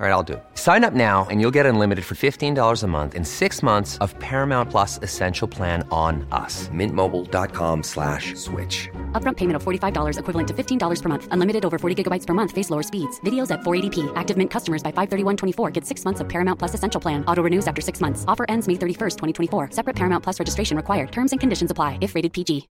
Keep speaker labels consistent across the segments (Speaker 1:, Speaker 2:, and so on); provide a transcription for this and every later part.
Speaker 1: All right, I'll do it. Sign up now and you'll get unlimited for $15 a month in six months of Paramount Plus Essential Plan on us. Mintmobile.com slash switch.
Speaker 2: Upfront payment of $45 equivalent to $15 per month. Unlimited over 40 gigabytes per month. Face lower speeds. Videos at 480p. Active Mint customers by 531.24 get six months of Paramount Plus Essential Plan. Auto renews after six months. Offer ends May 31st, 2024. Separate Paramount Plus registration required. Terms and conditions apply if rated PG.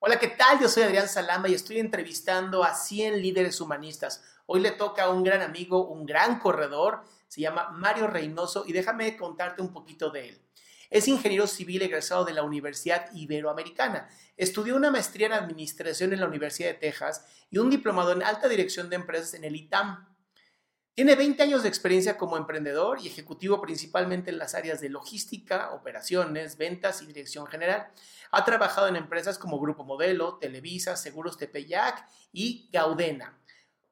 Speaker 3: Hola, ¿qué tal? Yo soy Adrián Salama y estoy entrevistando a 100 líderes humanistas. Hoy le toca a un gran amigo, un gran corredor, se llama Mario Reynoso y déjame contarte un poquito de él. Es ingeniero civil egresado de la Universidad Iberoamericana. Estudió una maestría en administración en la Universidad de Texas y un diplomado en alta dirección de empresas en el ITAM. Tiene 20 años de experiencia como emprendedor y ejecutivo principalmente en las áreas de logística, operaciones, ventas y dirección general. Ha trabajado en empresas como Grupo Modelo, Televisa, Seguros Tepeyac y Gaudena.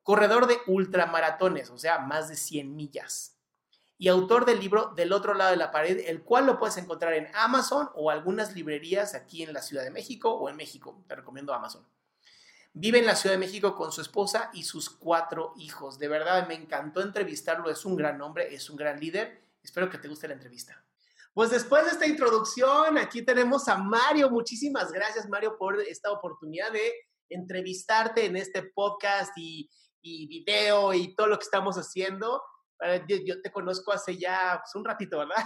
Speaker 3: Corredor de ultramaratones, o sea, más de 100 millas. Y autor del libro Del otro lado de la pared, el cual lo puedes encontrar en Amazon o algunas librerías aquí en la Ciudad de México o en México. Te recomiendo Amazon. Vive en la Ciudad de México con su esposa y sus cuatro hijos. De verdad, me encantó entrevistarlo. Es un gran hombre, es un gran líder. Espero que te guste la entrevista. Pues después de esta introducción, aquí tenemos a Mario. Muchísimas gracias, Mario, por esta oportunidad de entrevistarte en este podcast y, y video y todo lo que estamos haciendo. Yo, yo te conozco hace ya pues, un ratito, ¿verdad?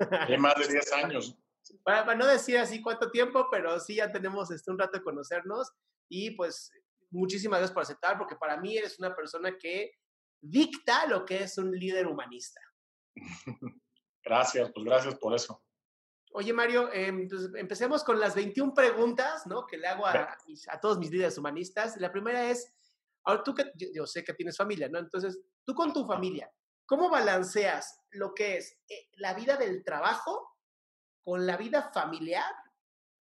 Speaker 4: De más de 10 años.
Speaker 3: Para, para, no decir así cuánto tiempo, pero sí ya tenemos este, un rato de conocernos. Y pues muchísimas gracias por aceptar, porque para mí eres una persona que dicta lo que es un líder humanista.
Speaker 4: Gracias, pues gracias por eso.
Speaker 3: Oye, Mario, eh, empecemos con las 21 preguntas ¿no? que le hago a, a, todos mis líderes humanistas. La primera es, ahora tú que yo, sé que tienes familia, ¿no? Entonces, tú con tu familia, ¿cómo balanceas lo que es eh, la vida del trabajo con la vida familiar,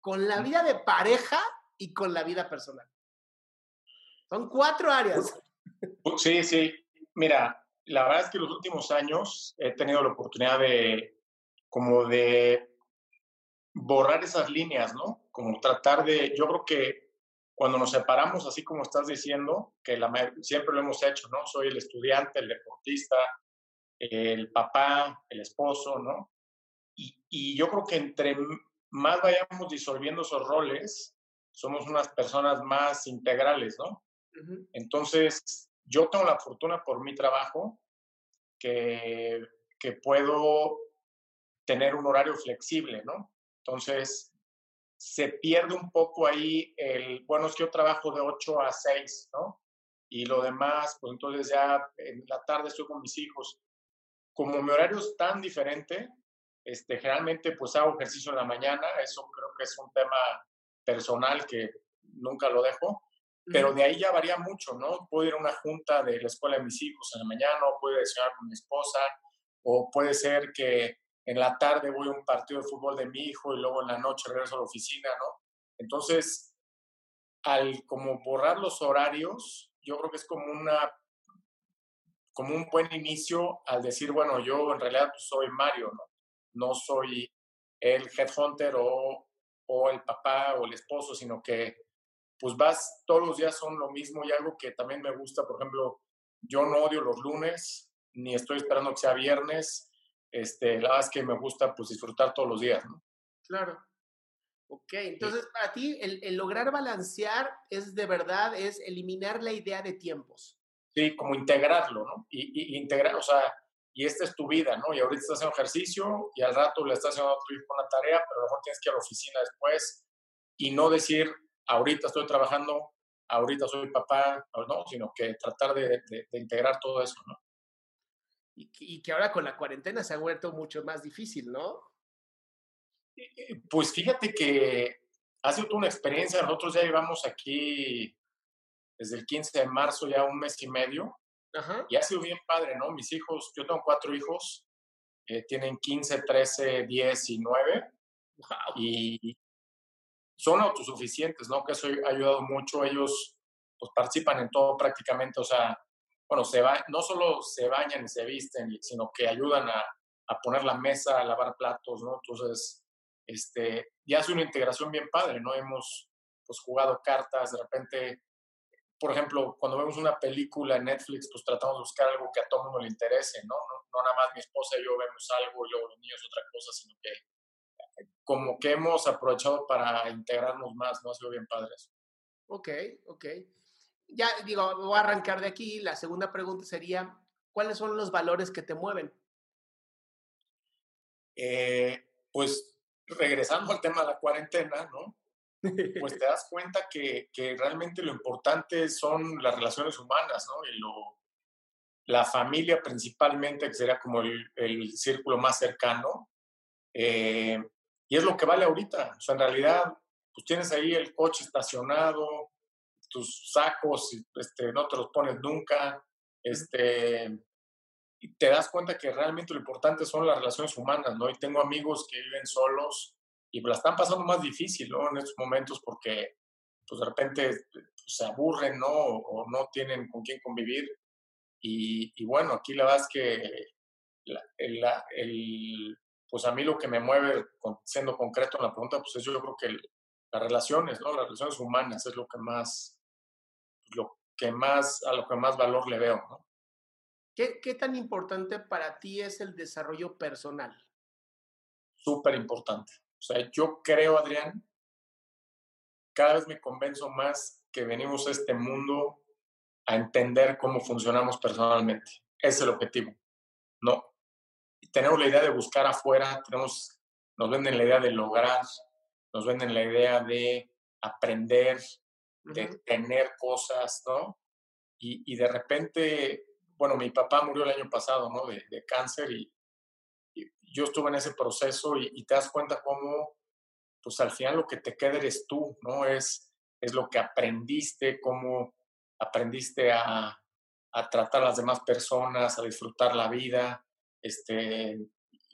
Speaker 3: con la vida de pareja y con la vida personal? Son cuatro áreas.
Speaker 4: Sí, sí. Mira, la verdad es que los últimos años he tenido la oportunidad de, como de borrar esas líneas, ¿no? Como tratar de, yo creo que cuando nos separamos, así como estás diciendo, que la, siempre lo hemos hecho, ¿no? Soy el estudiante, el deportista, el papá, el esposo, ¿no? Y, y yo creo que entre más vayamos disolviendo esos roles, somos unas personas más integrales, ¿no? Uh -huh. Entonces, yo tengo la fortuna por mi trabajo que, que puedo tener un horario flexible, ¿no? Entonces, se pierde un poco ahí el, bueno, es que yo trabajo de 8 a 6, ¿no? Y lo demás, pues entonces ya en la tarde estoy con mis hijos. Como mi horario es tan diferente, este, generalmente pues hago ejercicio en la mañana, eso creo que es un tema personal que nunca lo dejo, pero de ahí ya varía mucho, ¿no? Puedo ir a una junta de la escuela de mis hijos en la mañana, o puedo desayunar con mi esposa, o puede ser que en la tarde voy a un partido de fútbol de mi hijo y luego en la noche regreso a la oficina, ¿no? Entonces, al como borrar los horarios, yo creo que es como una como un buen inicio al decir, bueno, yo en realidad pues, soy Mario, ¿no? No soy el headhunter o, o el papá o el esposo, sino que pues vas, todos los días son lo mismo y algo que también me gusta, por ejemplo, yo no odio los lunes, ni estoy esperando que sea viernes, este, la verdad es que me gusta pues disfrutar todos los días, ¿no?
Speaker 3: Claro. Ok, entonces para ti el, el, lograr balancear es de verdad, es eliminar la idea de tiempos.
Speaker 4: Sí, como integrarlo, ¿no? Y, y integrar, o sea, y esta es tu vida, ¿no? Y ahorita estás haciendo ejercicio y al rato le estás haciendo a tu hijo una tarea, pero a lo mejor tienes que ir a la oficina después y no decir, ahorita estoy trabajando, ahorita soy papá, no, sino que tratar de, integrar todo eso, ¿no?
Speaker 3: Y, que ahora con la cuarentena se ha vuelto mucho más difícil, ¿no?
Speaker 4: Pues fíjate que ha sido una experiencia, nosotros ya llevamos aquí desde el 15 de marzo ya un mes y medio, y ha sido bien padre, ¿no? Mis hijos, yo tengo cuatro hijos, eh, tienen 15, 13, 10 y 9. Y son autosuficientes, ¿no? Que eso ha ayudado mucho. Ellos pues, participan en todo prácticamente, o sea, bueno, se va, no solo se bañan y se visten, sino que ayudan a, a poner la mesa, a lavar platos, ¿no? Entonces, este, ya hace una integración bien padre, ¿no? Hemos pues jugado cartas, de repente por ejemplo, cuando vemos una película en Netflix, pues tratamos de buscar algo que a todo mundo le interese, ¿no? No, nada más mi esposa y yo vemos algo y luego los niños otra cosa, sino que eh, como que hemos aprovechado para integrarnos más, ¿no? Ha sido bien padre eso.
Speaker 3: Ok, ok. Ya digo, voy a arrancar de aquí. La segunda pregunta sería, ¿cuáles son los valores que te mueven?
Speaker 4: Eh, pues regresando al tema de la cuarentena, ¿no? pues te das cuenta que, que, realmente lo importante son las relaciones humanas, ¿no? Y lo, la familia principalmente, que sería como el, el círculo más cercano. Eh, y es lo que vale ahorita. O sea, en realidad, pues tienes ahí el coche estacionado, tus sacos, este, no te los pones nunca, este, y te das cuenta que realmente lo importante son las relaciones humanas, ¿no? Y tengo amigos que viven solos y la están pasando más difícil, ¿no? En estos momentos porque, pues de repente pues, se aburren, ¿no? O, no tienen con quién convivir. Y, y, bueno, aquí la verdad es que el, el, pues a mí lo que me mueve, siendo concreto en la pregunta, pues es yo creo que las relaciones, ¿no? Las relaciones humanas es lo que más, lo que más, a lo que más valor le veo, ¿no?
Speaker 3: ¿Qué, qué tan importante para ti es el desarrollo personal?
Speaker 4: Súper importante. O sea, yo creo, Adrián, cada vez me convenzo más que venimos a este mundo a entender cómo funcionamos personalmente. Es el objetivo. No. tenemos la idea de buscar afuera, tenemos, nos venden la idea de lograr, nos venden la idea de aprender, de tener cosas, ¿no? Y, de repente, bueno, mi papá murió el año pasado, ¿no? De, de cáncer y, yo estuve en ese proceso y, te das cuenta cómo, pues al final lo que te queda eres tú, ¿no? Es, es lo que aprendiste, cómo aprendiste a, a tratar a las demás personas, a disfrutar la vida, este,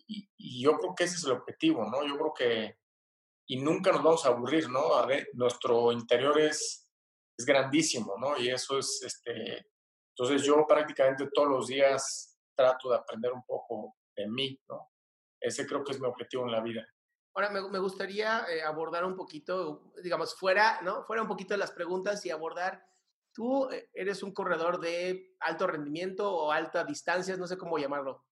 Speaker 4: y, yo creo que ese es el objetivo, ¿no? Yo creo que, y nunca nos vamos a aburrir, ¿no? Nuestro interior es, es grandísimo, ¿no? Y eso es, este, entonces yo prácticamente todos los días trato de aprender un poco de mí, ¿no? Ese creo que es mi objetivo en la vida.
Speaker 3: Ahora, me, gustaría eh, abordar un poquito, digamos, fuera, ¿no? Fuera un poquito de las preguntas y abordar, tú eh, eres un corredor de alto rendimiento o alta distancia, no sé cómo llamarlo.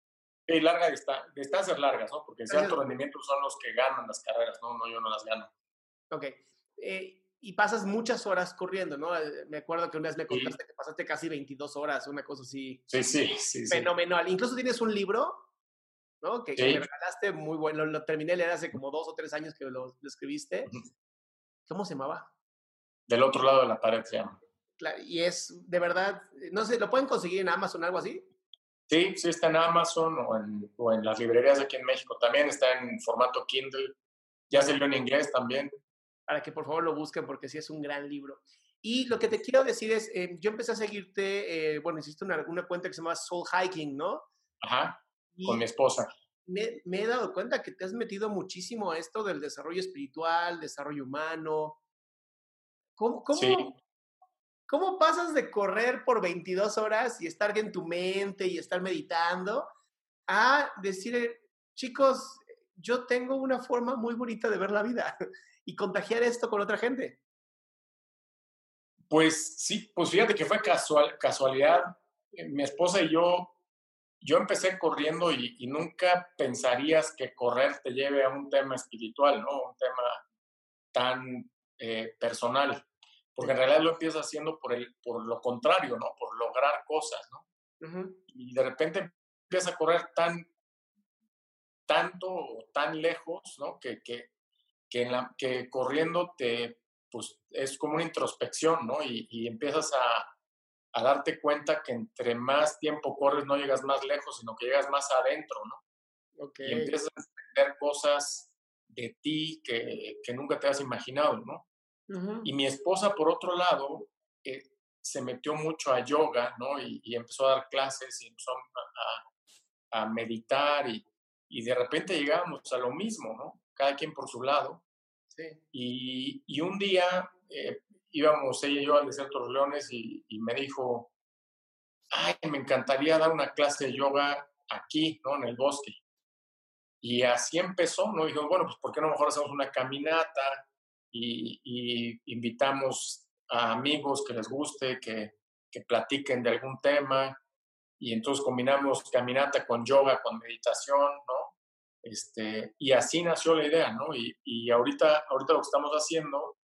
Speaker 4: Sí, larga distancia, distancias largas, ¿no? Porque ese alto rendimiento son los que ganan las carreras, ¿no? No, yo no las gano.
Speaker 3: Ok. Eh, y pasas muchas horas corriendo, ¿no? Me acuerdo que una vez me contaste que pasaste casi 22 horas, una cosa así.
Speaker 4: Sí, sí, sí.
Speaker 3: Fenomenal. Incluso tienes un libro ¿no? Que, me regalaste muy bueno. Lo, terminé de leer hace como dos o tres años que lo, escribiste. ¿Cómo se llamaba?
Speaker 4: Del otro lado de la pared se llama.
Speaker 3: y es de verdad, no sé, ¿lo pueden conseguir en Amazon o algo así?
Speaker 4: Sí, sí está en Amazon o en, o en las librerías aquí en México. También está en formato Kindle. Ya salió en inglés también.
Speaker 3: Para que por favor lo busquen porque sí es un gran libro. Y lo que te quiero decir es, eh, yo empecé a seguirte, eh, bueno, hiciste una, una, cuenta que se llama Soul Hiking, ¿no?
Speaker 4: Ajá con mi esposa.
Speaker 3: Me, he dado cuenta que te has metido muchísimo a esto del desarrollo espiritual, desarrollo humano. ¿Cómo, cómo, ¿Cómo pasas de correr por 22 horas y estar en tu mente y estar meditando a decir, chicos, yo tengo una forma muy bonita de ver la vida y contagiar esto con otra gente?
Speaker 4: Pues sí, pues fíjate que fue casual, casualidad. Eh, mi esposa y yo yo empecé corriendo y, nunca pensarías que correr te lleve a un tema espiritual, ¿no? Un tema tan eh, personal, porque en realidad lo empiezas haciendo por, el, por lo contrario, ¿no? Por lograr cosas, ¿no? Y de repente empieza a correr tan, tanto, tan lejos, ¿no? Que, que, que, en la, que corriendo te, pues es como una introspección, ¿no? Y, y empiezas a, a, darte cuenta que entre más tiempo corres no llegas más lejos, sino que llegas más adentro, ¿no? Okay. Y empiezas a entender cosas de ti que, que nunca te has imaginado, ¿no? Uh -huh. Y mi esposa, por otro lado, eh, se metió mucho a yoga, ¿no? Y, y, empezó a dar clases y empezó a, a, a meditar y, y, de repente llegábamos a lo mismo, ¿no? Cada quien por su lado. Sí. Y, y, un día eh, íbamos ella y yo al desierto de los leones y, y, me dijo, ay, me encantaría dar una clase de yoga aquí, ¿no? En el bosque. Y así empezó, ¿no? Dijo, bueno, pues ¿por qué no mejor hacemos una caminata y, invitamos a amigos que les guste, que, que platiquen de algún tema? Y entonces combinamos caminata con yoga, con meditación, ¿no? Este, y así nació la idea, ¿no? Y, y ahorita, ahorita lo que estamos haciendo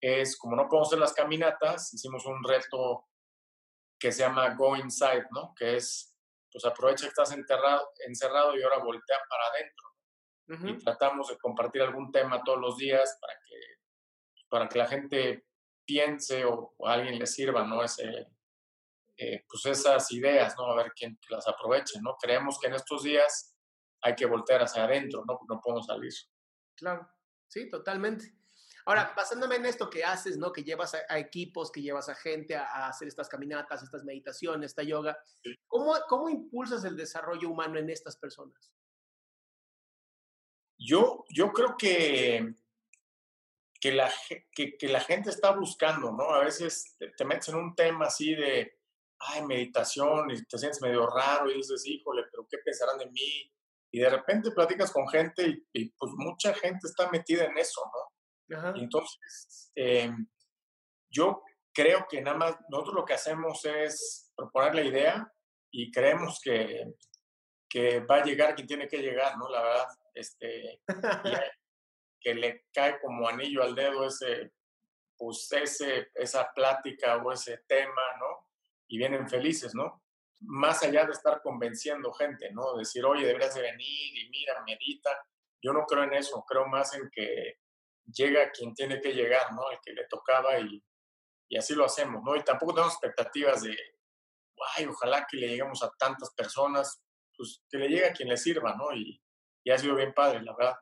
Speaker 4: es, como no podemos hacer las caminatas, hicimos un reto que se llama Go Inside, ¿no? Que es, pues aprovecha que estás enterrado, encerrado y ahora voltea para adentro. Uh -huh. Y tratamos de compartir algún tema todos los días para que, para que la gente piense o, o a alguien le sirva, ¿no? Ese, eh, pues esas ideas, ¿no? A ver quién las aproveche, ¿no? Creemos que en estos días hay que voltear hacia adentro, ¿no? No podemos salir.
Speaker 3: Claro, sí, totalmente. Ahora, basándome en esto que haces, ¿no? Que llevas a, a equipos, que llevas a gente a, a, hacer estas caminatas, estas meditaciones, esta yoga, sí. ¿cómo, ¿cómo impulsas el desarrollo humano en estas personas?
Speaker 4: Yo, yo creo que, que, la, que, que la gente está buscando, ¿no? A veces te, te metes en un tema así de, ay, meditación, y te sientes medio raro y dices, híjole, pero ¿qué pensarán de mí? Y de repente platicas con gente y, y pues mucha gente está metida en eso, ¿no? Ajá. Entonces, eh, yo creo que nada más nosotros lo que hacemos es proponer la idea y creemos que, que va a llegar quien tiene que llegar, ¿no? La verdad, este, que le cae como anillo al dedo ese, pues ese, esa plática o ese tema, ¿no? Y vienen felices, ¿no? Más allá de estar convenciendo gente, ¿no? Decir, oye, deberías de venir y mira, medita. Yo no creo en eso, creo más en que llega quien tiene que llegar, ¿no? El que le tocaba y, y así lo hacemos, ¿no? Y tampoco tenemos expectativas de, ay, ojalá que le lleguemos a tantas personas, pues que le llegue a quien le sirva, ¿no? Y, y ha sido bien padre, la verdad.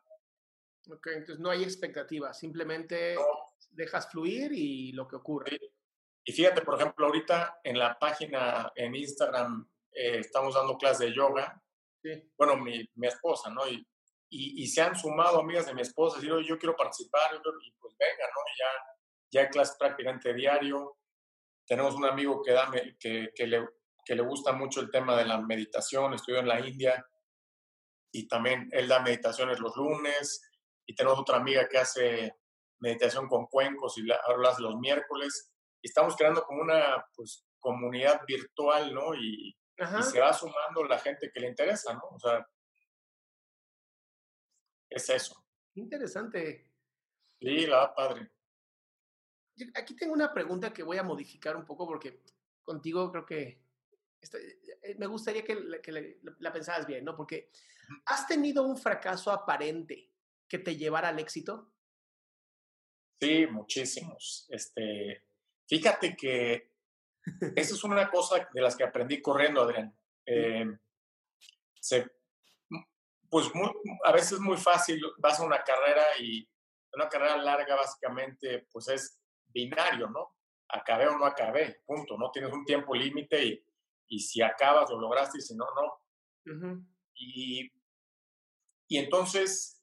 Speaker 3: Ok, entonces no hay expectativas, simplemente no. dejas fluir y lo que ocurre.
Speaker 4: Sí. Y fíjate, por ejemplo, ahorita en la página en Instagram eh, estamos dando clases de yoga. Sí. Bueno, mi, mi esposa, ¿no? Y, y, y, se han sumado amigas de mi esposa, y yo quiero participar, y pues venga, ¿no? Ya, ya hay clases prácticamente diario. Tenemos un amigo que, da, que, que, le, que le gusta mucho el tema de la meditación, estudió en la India, y también él da meditaciones los lunes, y tenemos otra amiga que hace meditación con cuencos y ahora hace los miércoles. Y estamos creando como una pues, comunidad virtual, ¿no? Y, y, se va sumando la gente que le interesa, ¿no? O sea, es eso.
Speaker 3: Interesante.
Speaker 4: Sí, la va padre.
Speaker 3: Aquí tengo una pregunta que voy a modificar un poco porque contigo creo que estoy, me gustaría que, la, que la, la pensaras bien, ¿no? Porque has tenido un fracaso aparente que te llevara al éxito.
Speaker 4: Sí, muchísimos. Este, fíjate que esa es una cosa de las que aprendí corriendo, Adrián. Eh, se, pues muy, a veces es muy fácil, vas a una carrera y una carrera larga básicamente pues es binario, ¿no? Acabé o no acabé, punto. No tienes un tiempo límite y, y, si acabas lo lograste y si no, no. Uh -huh. y, y entonces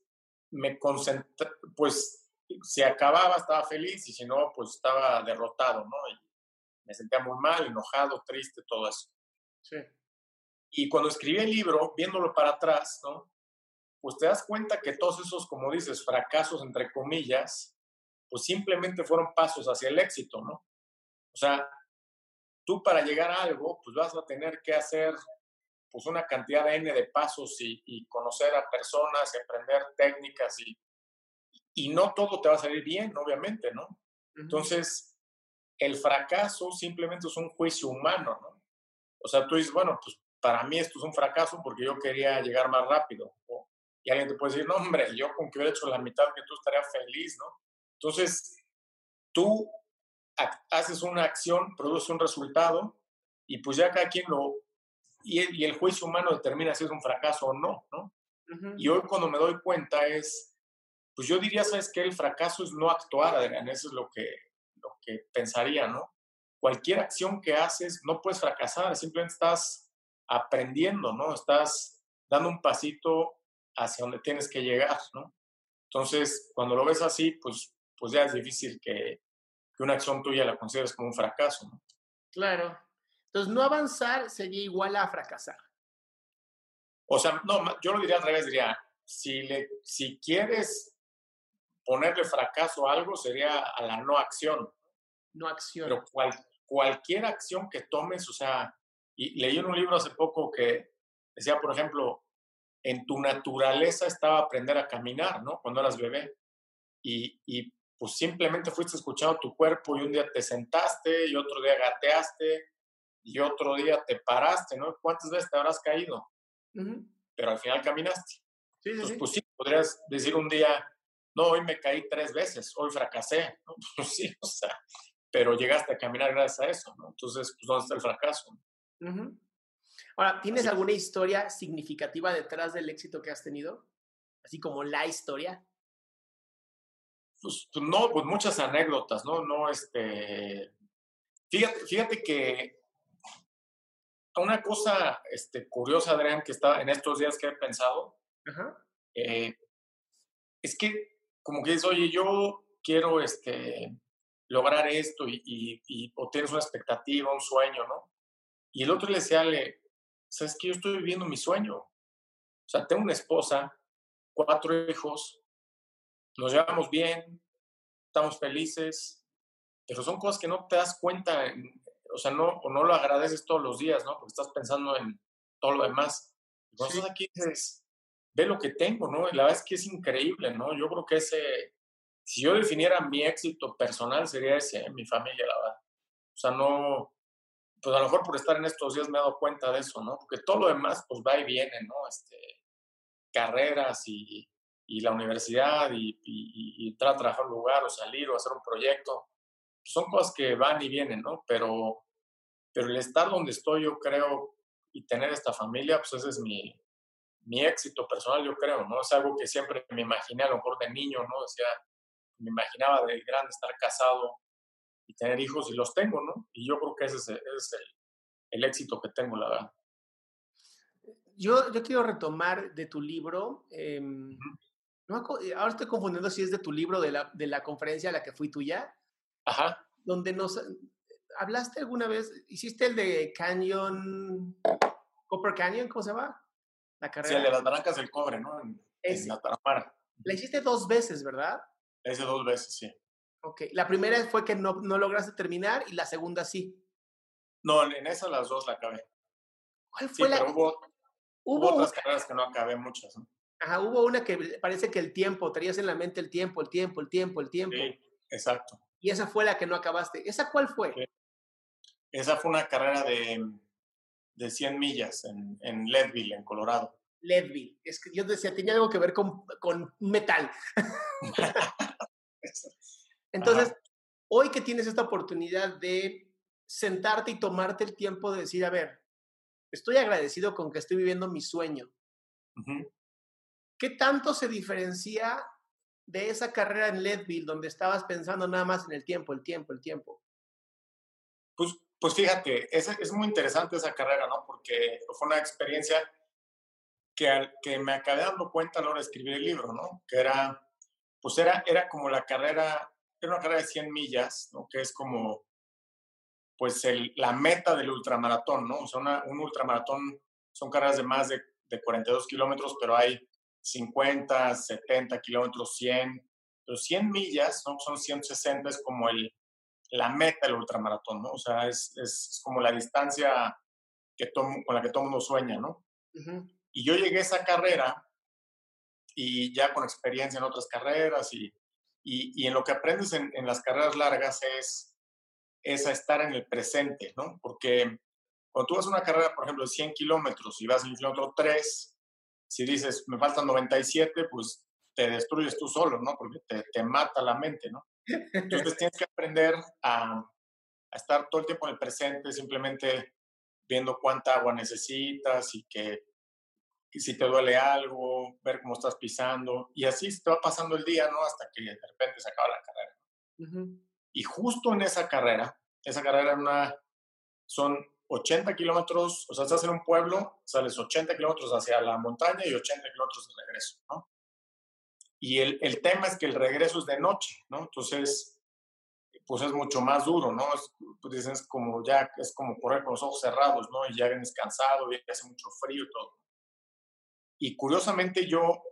Speaker 4: me concentré, pues si acababa estaba feliz y si no, pues estaba derrotado, ¿no? Y me sentía muy mal, enojado, triste, todo eso.
Speaker 3: Sí.
Speaker 4: Y cuando escribí el libro, viéndolo para atrás, ¿no? Pues te das cuenta que todos esos, como dices, fracasos, entre comillas, pues simplemente fueron pasos hacia el éxito, ¿no? O sea, tú para llegar a algo, pues vas a tener que hacer pues una cantidad de N de pasos y, y conocer a personas, y aprender técnicas y, y no todo te va a salir bien, obviamente, ¿no? Uh -huh. Entonces, el fracaso simplemente es un juicio humano, ¿no? O sea, tú dices, bueno, pues para mí esto es un fracaso porque yo quería llegar más rápido. Y alguien te puede decir, no, hombre, yo con que hubiera hecho la mitad que tú estaría feliz, ¿no? Entonces, tú haces una acción, produce un resultado y pues ya cada quien lo... Y, el juicio humano determina si es un fracaso o no, ¿no? Y hoy cuando me doy cuenta es, pues yo diría, ¿sabes qué? El fracaso es no actuar, Adrián, eso es lo que, lo que pensaría, ¿no? Cualquier acción que haces no puedes fracasar, simplemente estás aprendiendo, ¿no? Estás dando un pasito hacia donde tienes que llegar, ¿no? Entonces, cuando lo ves así, pues, pues ya es difícil que, que una acción tuya la consideres como un fracaso, ¿no?
Speaker 3: Claro. Entonces, no avanzar sería igual a fracasar.
Speaker 4: O sea, no, yo lo diría al revés, diría, si, le, si quieres ponerle fracaso a algo, sería a la no acción.
Speaker 3: No acción.
Speaker 4: Pero cualquier acción que tomes, o sea, y leí en un libro hace poco que decía, por ejemplo, en tu naturaleza estaba aprender a caminar, ¿no? Cuando eras bebé. Y, y pues simplemente fuiste escuchando tu cuerpo y un día te sentaste y otro día gateaste y otro día te paraste, ¿no? ¿Cuántas veces te habrás caído? Pero al final caminaste.
Speaker 3: Sí, sí,
Speaker 4: pues sí, podrías decir un día, no, hoy me caí tres veces, hoy fracasé, ¿no? Pues sí, o sea, pero llegaste a caminar gracias a eso, ¿no? Entonces, pues, ¿dónde está el fracaso?
Speaker 3: Ahora, ¿tienes alguna historia significativa detrás del éxito que has tenido? Así como la historia.
Speaker 4: Pues, pues no, pues muchas anécdotas, ¿no? No, este. Fíjate, fíjate que una cosa este, curiosa, Adrián, que está en estos días que he pensado, eh, es que como que dices, oye, yo quiero este, lograr esto y, y, o tienes una expectativa, un sueño, ¿no? Y el otro le decía, le, ¿sabes que Yo estoy viviendo mi sueño. O sea, tengo una esposa, cuatro hijos, nos llevamos bien, estamos felices, pero son cosas que no te das cuenta o sea, no, o no lo agradeces todos los días, ¿no? Porque estás pensando en todo lo demás. Entonces aquí dices, ve lo que tengo, ¿no? Y la verdad es que es increíble, ¿no? Yo creo que ese, si yo definiera mi éxito personal, sería ese, mi familia, la verdad. O sea, no, pues a lo mejor por estar en estos días me he dado cuenta de eso, ¿no? Porque todo lo demás, pues va y viene, ¿no? Este, carreras y, y la universidad y, y, y, entrar a trabajar un lugar o salir o hacer un proyecto son cosas que van y vienen, ¿no? Pero, pero el estar donde estoy, yo creo, y tener esta familia, pues ese es mi, mi éxito personal, yo creo, ¿no? Es algo que siempre me imaginé, a lo mejor de niño, ¿no? O sea, me imaginaba de grande estar casado y tener hijos y los tengo, ¿no? Y yo creo que ese es, ese es el, el, éxito que tengo, la verdad.
Speaker 3: Yo, yo quiero retomar de tu libro, eh, no, ahora estoy confundiendo si es de tu libro, de la, de la conferencia a la que fui tuya,
Speaker 4: Ajá.
Speaker 3: Donde nos hablaste alguna vez, hiciste el de Canyon, Copper Canyon, ¿cómo se llama?
Speaker 4: La carrera. Sí, el de las naranjas del cobre, ¿no? En, la Tarapara.
Speaker 3: La hiciste dos veces, ¿verdad?
Speaker 4: La hice dos veces, sí.
Speaker 3: Ok, la primera fue que no, no lograste terminar y la segunda sí.
Speaker 4: No, en esas las dos la acabé.
Speaker 3: ¿Cuál fue la?
Speaker 4: Pero hubo, hubo, otras carreras que no acabé muchas. ¿no?
Speaker 3: Ajá, hubo una que parece que el tiempo, tenías en la mente el tiempo, el tiempo, el tiempo, el tiempo.
Speaker 4: Sí, exacto
Speaker 3: y esa fue la que no acabaste. ¿Esa cuál fue?
Speaker 4: Esa fue una carrera de, de 100 millas en, en Leadville, en Colorado.
Speaker 3: Leadville. Es que yo decía, tenía algo que ver con, con metal. Entonces, hoy que tienes esta oportunidad de sentarte y tomarte el tiempo de decir, a ver, estoy agradecido con que estoy viviendo mi sueño. ¿Qué tanto se diferencia de esa carrera en Leadville donde estabas pensando nada más en el tiempo, el tiempo, el tiempo?
Speaker 4: Pues, pues fíjate, es, es muy interesante esa carrera, ¿no? Porque fue una experiencia que, que me acabé dando cuenta a la hora de escribir el libro, ¿no? Que era, pues era, era como la carrera, era una carrera de 100 millas, ¿no? Que es como, pues la meta del ultramaratón, ¿no? O sea, un ultramaratón son carreras de más de, de 42 kilómetros, pero hay 50, 70 kilómetros, 100, pero 100 millas, ¿no? Son 160, es como el, la meta del ultramaratón, ¿no? O sea, es, es, como la distancia que con la que todo mundo sueña, ¿no? Y yo llegué a esa carrera y ya con experiencia en otras carreras y, y, y en lo que aprendes en, en, las carreras largas es, es a estar en el presente, ¿no? Porque cuando tú vas a una carrera, por ejemplo, de 100 kilómetros y vas en el kilómetro 3, si dices, me faltan 97, pues te destruyes tú solo, ¿no? Porque te, te mata la mente, ¿no? Entonces tienes que aprender a, a, estar todo el tiempo en el presente, simplemente viendo cuánta agua necesitas y que y si te duele algo, ver cómo estás pisando, y así te va pasando el día, ¿no? Hasta que de repente se acaba la carrera. Y justo en esa carrera, esa carrera una, son 80 kilómetros, o sea, estás en un pueblo, sales 80 kilómetros hacia la montaña y 80 kilómetros de regreso, ¿no? Y el, el, tema es que el regreso es de noche, ¿no? Entonces, pues es mucho más duro, ¿no? Es, pues es como ya, es como correr con los ojos cerrados, ¿no? Y ya vienes cansado y hace mucho frío y todo. Y curiosamente yo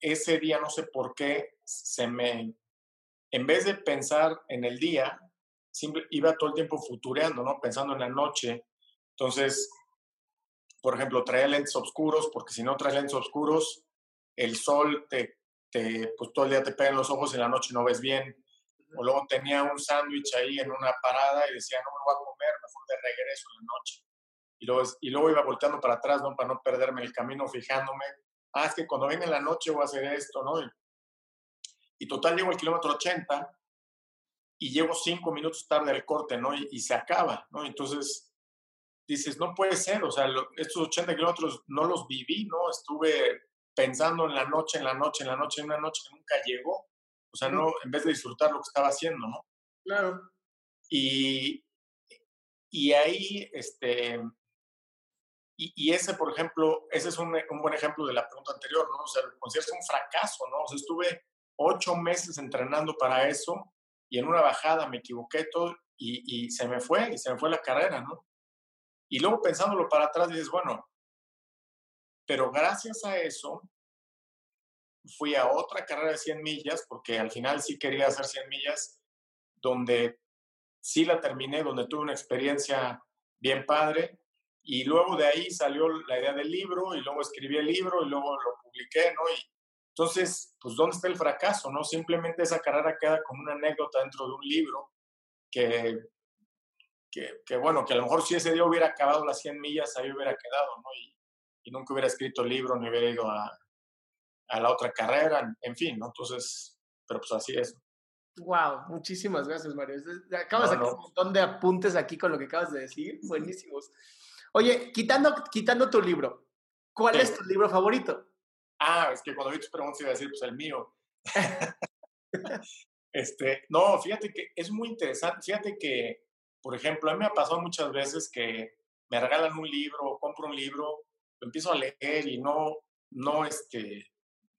Speaker 4: ese día, no sé por qué, se me, en vez de pensar en el día, siempre iba todo el tiempo futureando, ¿no? Pensando en la noche. Entonces, por ejemplo, traía lentes oscuros, porque si no traes lentes oscuros, el sol te, te, pues todo el día te pega en los ojos y en la noche no ves bien. O luego tenía un sándwich ahí en una parada y decía, no me voy a comer, mejor de regreso en la noche. Y luego, y luego iba volteando para atrás, ¿no? Para no perderme el camino, fijándome. Ah, es que cuando venga en la noche voy a hacer esto, ¿no? Y, y total llego al kilómetro 80 y llego cinco minutos tarde al corte, ¿no? Y, y, se acaba, ¿no? Entonces dices, no puede ser, o sea, lo, estos 80 kilómetros no los viví, ¿no? Estuve pensando en la noche, en la noche, en la noche, en una noche que nunca llegó. O sea, no, en vez de disfrutar lo que estaba haciendo, ¿no?
Speaker 3: Claro.
Speaker 4: Y, y ahí, este, y, y, ese, por ejemplo, ese es un, un, buen ejemplo de la pregunta anterior, ¿no? O sea, lo consideras un fracaso, ¿no? O sea, estuve ocho meses entrenando para eso y en una bajada me equivoqué todo y, y, se me fue, y se me fue la carrera, ¿no? Y luego pensándolo para atrás dices, bueno, pero gracias a eso fui a otra carrera de 100 millas, porque al final sí quería hacer 100 millas, donde sí la terminé, donde tuve una experiencia bien padre, y luego de ahí salió la idea del libro y luego escribí el libro y luego lo publiqué, ¿no? Y entonces, pues, ¿dónde está el fracaso, no? Simplemente esa carrera queda como una anécdota dentro de un libro que, que, que bueno, que a lo mejor si ese día hubiera acabado las 100 millas, ahí hubiera quedado, ¿no? Y, y nunca hubiera escrito el libro, ni hubiera ido a, a la otra carrera, en fin, ¿no? Entonces, pero pues así es.
Speaker 3: Wow, muchísimas gracias, Mario. Acabas de no, no. un montón de apuntes aquí con lo que acabas de decir, buenísimos. Oye, quitando, quitando tu libro, ¿cuál sí. es tu libro favorito?
Speaker 4: Ah, es que cuando vi tus preguntas iba a decir, pues el mío. este, no, fíjate que es muy interesante. Fíjate que, por ejemplo, a mí me ha pasado muchas veces que me regalan un libro, compro un libro, lo empiezo a leer y no, no, este,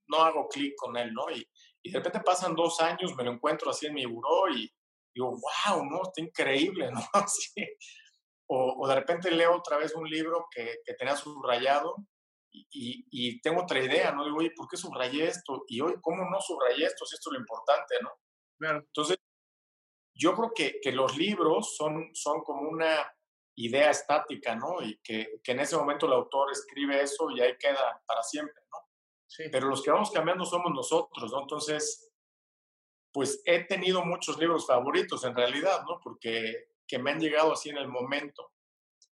Speaker 4: no hago clic con él, ¿no? Y, y, de repente pasan dos años, me lo encuentro así en mi buró y digo, wow, ¿no? Está increíble, ¿no? Sí. O, o, de repente leo otra vez un libro que, que tenía subrayado y, y, y, tengo otra idea, ¿no? Digo, oye, ¿por qué subrayé esto? Y hoy, ¿cómo no subrayé esto si esto es lo importante, ¿no?
Speaker 3: Claro.
Speaker 4: Entonces, yo creo que, que los libros son, son como una idea estática, ¿no? Y que, que en ese momento el autor escribe eso y ahí queda para siempre, ¿no? Sí. Pero los que vamos cambiando somos nosotros, ¿no? Entonces, pues he tenido muchos libros favoritos en realidad, ¿no? Porque que me han llegado así en el momento.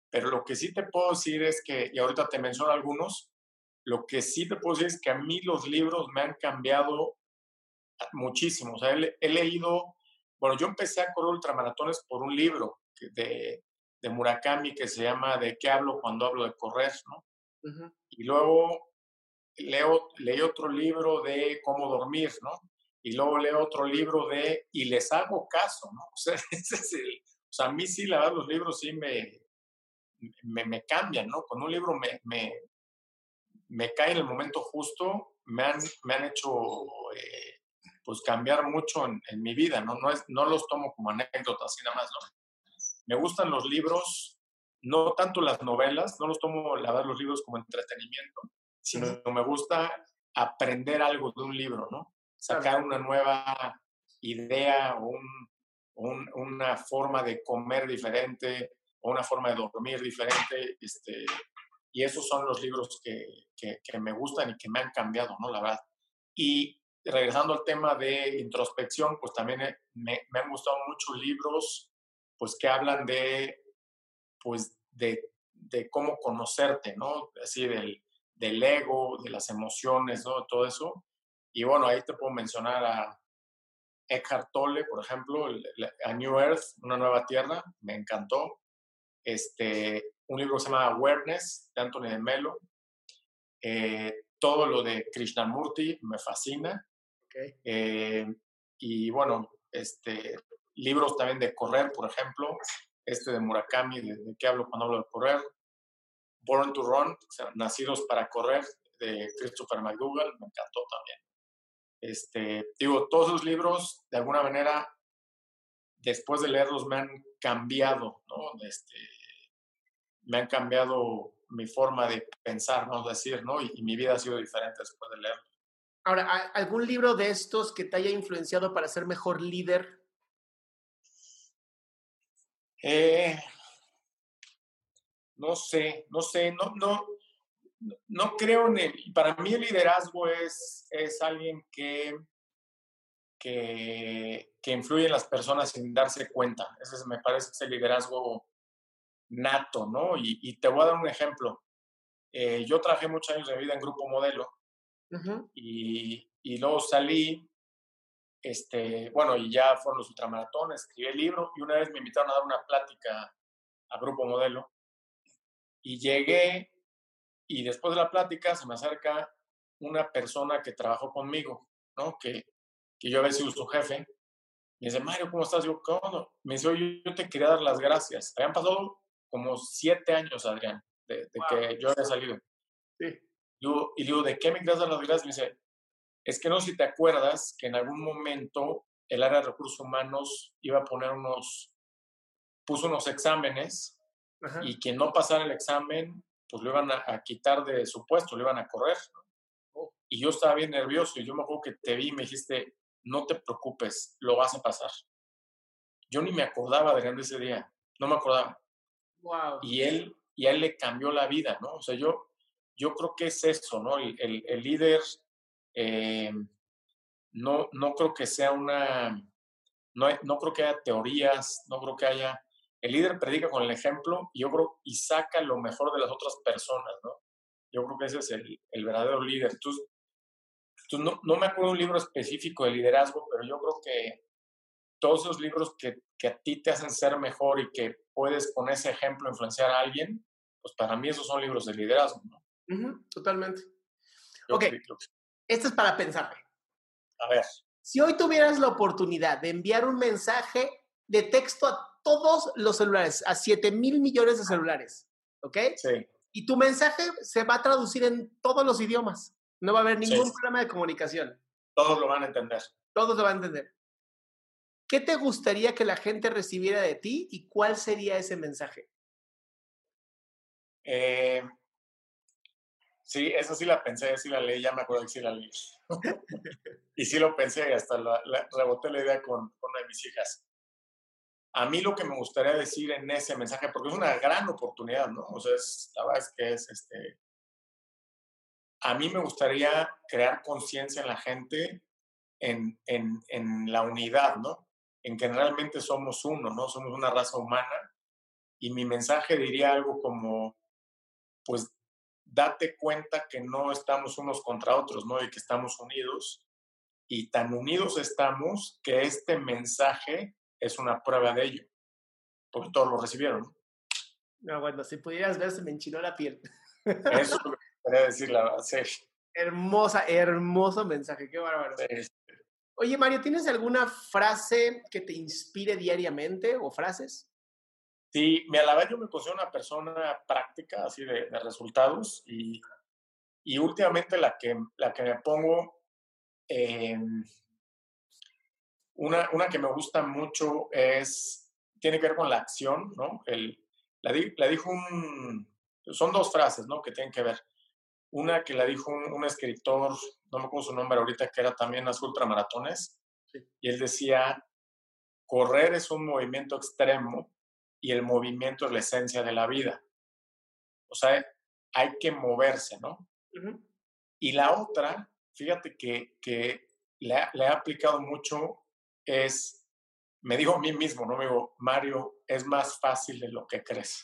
Speaker 4: Pero lo que sí te puedo decir es que, y ahorita te menciono algunos, lo que sí te puedo decir es que a mí los libros me han cambiado muchísimo. O sea, he, he leído, bueno, yo empecé a correr ultramaratones por un libro de, de Murakami que se llama ¿De qué hablo cuando hablo de correr? ¿no? Uh -huh. Y luego leo, leí otro libro de cómo dormir, ¿no? Y luego leo otro libro de y les hago caso, ¿no? O sea, ese es el, o sea a mí sí, la verdad, los libros sí me, me, me cambian, ¿no? Con un libro me, me, me, cae en el momento justo, me han, me han hecho eh, pues cambiar mucho en, en, mi vida, ¿no? No, es, no los tomo como anécdotas, así nada más, ¿no? Me gustan los libros, no tanto las novelas, no los tomo, la verdad, los libros como entretenimiento, sino me gusta aprender algo de un libro, ¿no? Sacar una nueva idea o un, un, una forma de comer diferente o una forma de dormir diferente. Este, y esos son los libros que, que, que, me gustan y que me han cambiado, ¿no? La verdad. Y regresando al tema de introspección, pues también me, me han gustado mucho libros pues que hablan de, pues, de de cómo conocerte, ¿no? Así del, del ego, de las emociones, ¿no? Todo eso. Y bueno, ahí te puedo mencionar a Eckhart Tolle, por ejemplo, A New Earth, Una Nueva Tierra, me encantó. Este, un libro que se llama Awareness, de Anthony de Melo. Eh, todo lo de Krishnamurti me fascina. Eh, y bueno, este, libros también de correr, por ejemplo, este de Murakami, de, qué hablo cuando hablo de correr. Born to Run, o sea, Nacidos para Correr, de Christopher McDougall, me encantó también. Este, digo, todos esos libros, de alguna manera, después de leerlos, me han cambiado, ¿no? Este, me han cambiado mi forma de pensar, vamos a decir, ¿no? Y, mi vida ha sido diferente después de leerlos.
Speaker 3: Ahora, ¿algún libro de estos que te haya influenciado para ser mejor líder?
Speaker 4: Eh, no sé, no sé, no, no, no creo en el, para mí el liderazgo es, es alguien que, que, influye en las personas sin darse cuenta. Ese me parece el liderazgo nato, ¿no? Y, te voy a dar un ejemplo. Eh, yo trabajé muchos años de vida en Grupo Modelo y, y, luego salí, este, bueno, y ya fueron los ultramaratones, escribí el libro y una vez me invitaron a dar una plática a Grupo Modelo y llegué y después de la plática se me acerca una persona que trabajó conmigo, ¿no? Que, que yo había sido su jefe. Me dice, Mario, ¿cómo estás? Yo, ¿cómo? Me dice, oye, yo te quería dar las gracias. Habían pasado como siete años, Adrián, de, que yo había salido. Sí. Y digo, ¿de qué me dar las gracias? Me dice, es que no si te acuerdas que en algún momento el área de recursos humanos iba a poner unos, puso unos exámenes y quien no pasara el examen, pues lo iban a, quitar de su puesto, lo iban a correr. Oh. Y yo estaba bien nervioso y yo me acuerdo que te vi y me dijiste, no te preocupes, lo vas a pasar. Yo ni me acordaba de ese día, no me acordaba. Wow. Y él, y a él le cambió la vida, ¿no? O sea, yo, yo creo que es eso, ¿no? El, el, líder, eh, no, no creo que sea una, no, no creo que haya teorías, no creo que haya el líder predica con el ejemplo y yo creo y saca lo mejor de las otras personas, ¿no? Yo creo que ese es el, el verdadero líder. Tú, tú no, no, me acuerdo un libro específico de liderazgo, pero yo creo que todos esos libros que, que, a ti te hacen ser mejor y que puedes con ese ejemplo influenciar a alguien, pues para mí esos son libros de liderazgo, ¿no?
Speaker 3: Totalmente. ok, esto es para pensar.
Speaker 4: A ver.
Speaker 3: Si hoy tuvieras la oportunidad de enviar un mensaje de texto a todos los celulares, a 7 mil millones de celulares, ¿ok?
Speaker 4: Sí.
Speaker 3: Y tu mensaje se va a traducir en todos los idiomas. No va a haber ningún problema de comunicación.
Speaker 4: Todos lo van a entender.
Speaker 3: Todos lo van a entender. ¿Qué te gustaría que la gente recibiera de ti y cuál sería ese mensaje?
Speaker 4: Eh, sí, esa sí la pensé, sí la leí, ya me acuerdo que sí la leí. y sí lo pensé, hasta la, reboté la idea con, con una de mis hijas. A mí lo que me gustaría decir en ese mensaje, porque es una gran oportunidad, ¿no? O sea, es, la verdad es que es este. A mí me gustaría crear conciencia en la gente en, en, en, la unidad, ¿no? En que realmente somos uno, ¿no? Somos una raza humana. Y mi mensaje diría algo como, pues, date cuenta que no estamos unos contra otros, ¿no? Y que estamos unidos. Y tan unidos estamos que este mensaje es una prueba de ello, porque todos lo recibieron.
Speaker 3: No, bueno, si pudieras ver, se me enchinó la piel.
Speaker 4: Eso lo que quería decir, la verdad, sí.
Speaker 3: Hermosa, hermoso mensaje, qué bárbaro. Oye, Mario, ¿tienes alguna frase que te inspire diariamente o frases?
Speaker 4: Sí, me alaba, yo me considero una persona práctica, así de, resultados, y, y, últimamente la que, la que me pongo una, una que me gusta mucho es, tiene que ver con la acción, ¿no? El, la, la dijo un, son dos frases, ¿no? Que tienen que ver. Una que la dijo un, escritor, no me acuerdo su nombre ahorita, que era también las ultramaratones, y él decía, correr es un movimiento extremo y el movimiento es la esencia de la vida. O sea, hay que moverse, ¿no? Y la otra, fíjate que, que le, le he aplicado mucho es, me digo a mí mismo, ¿no? Me digo, Mario, es más fácil de lo que crees.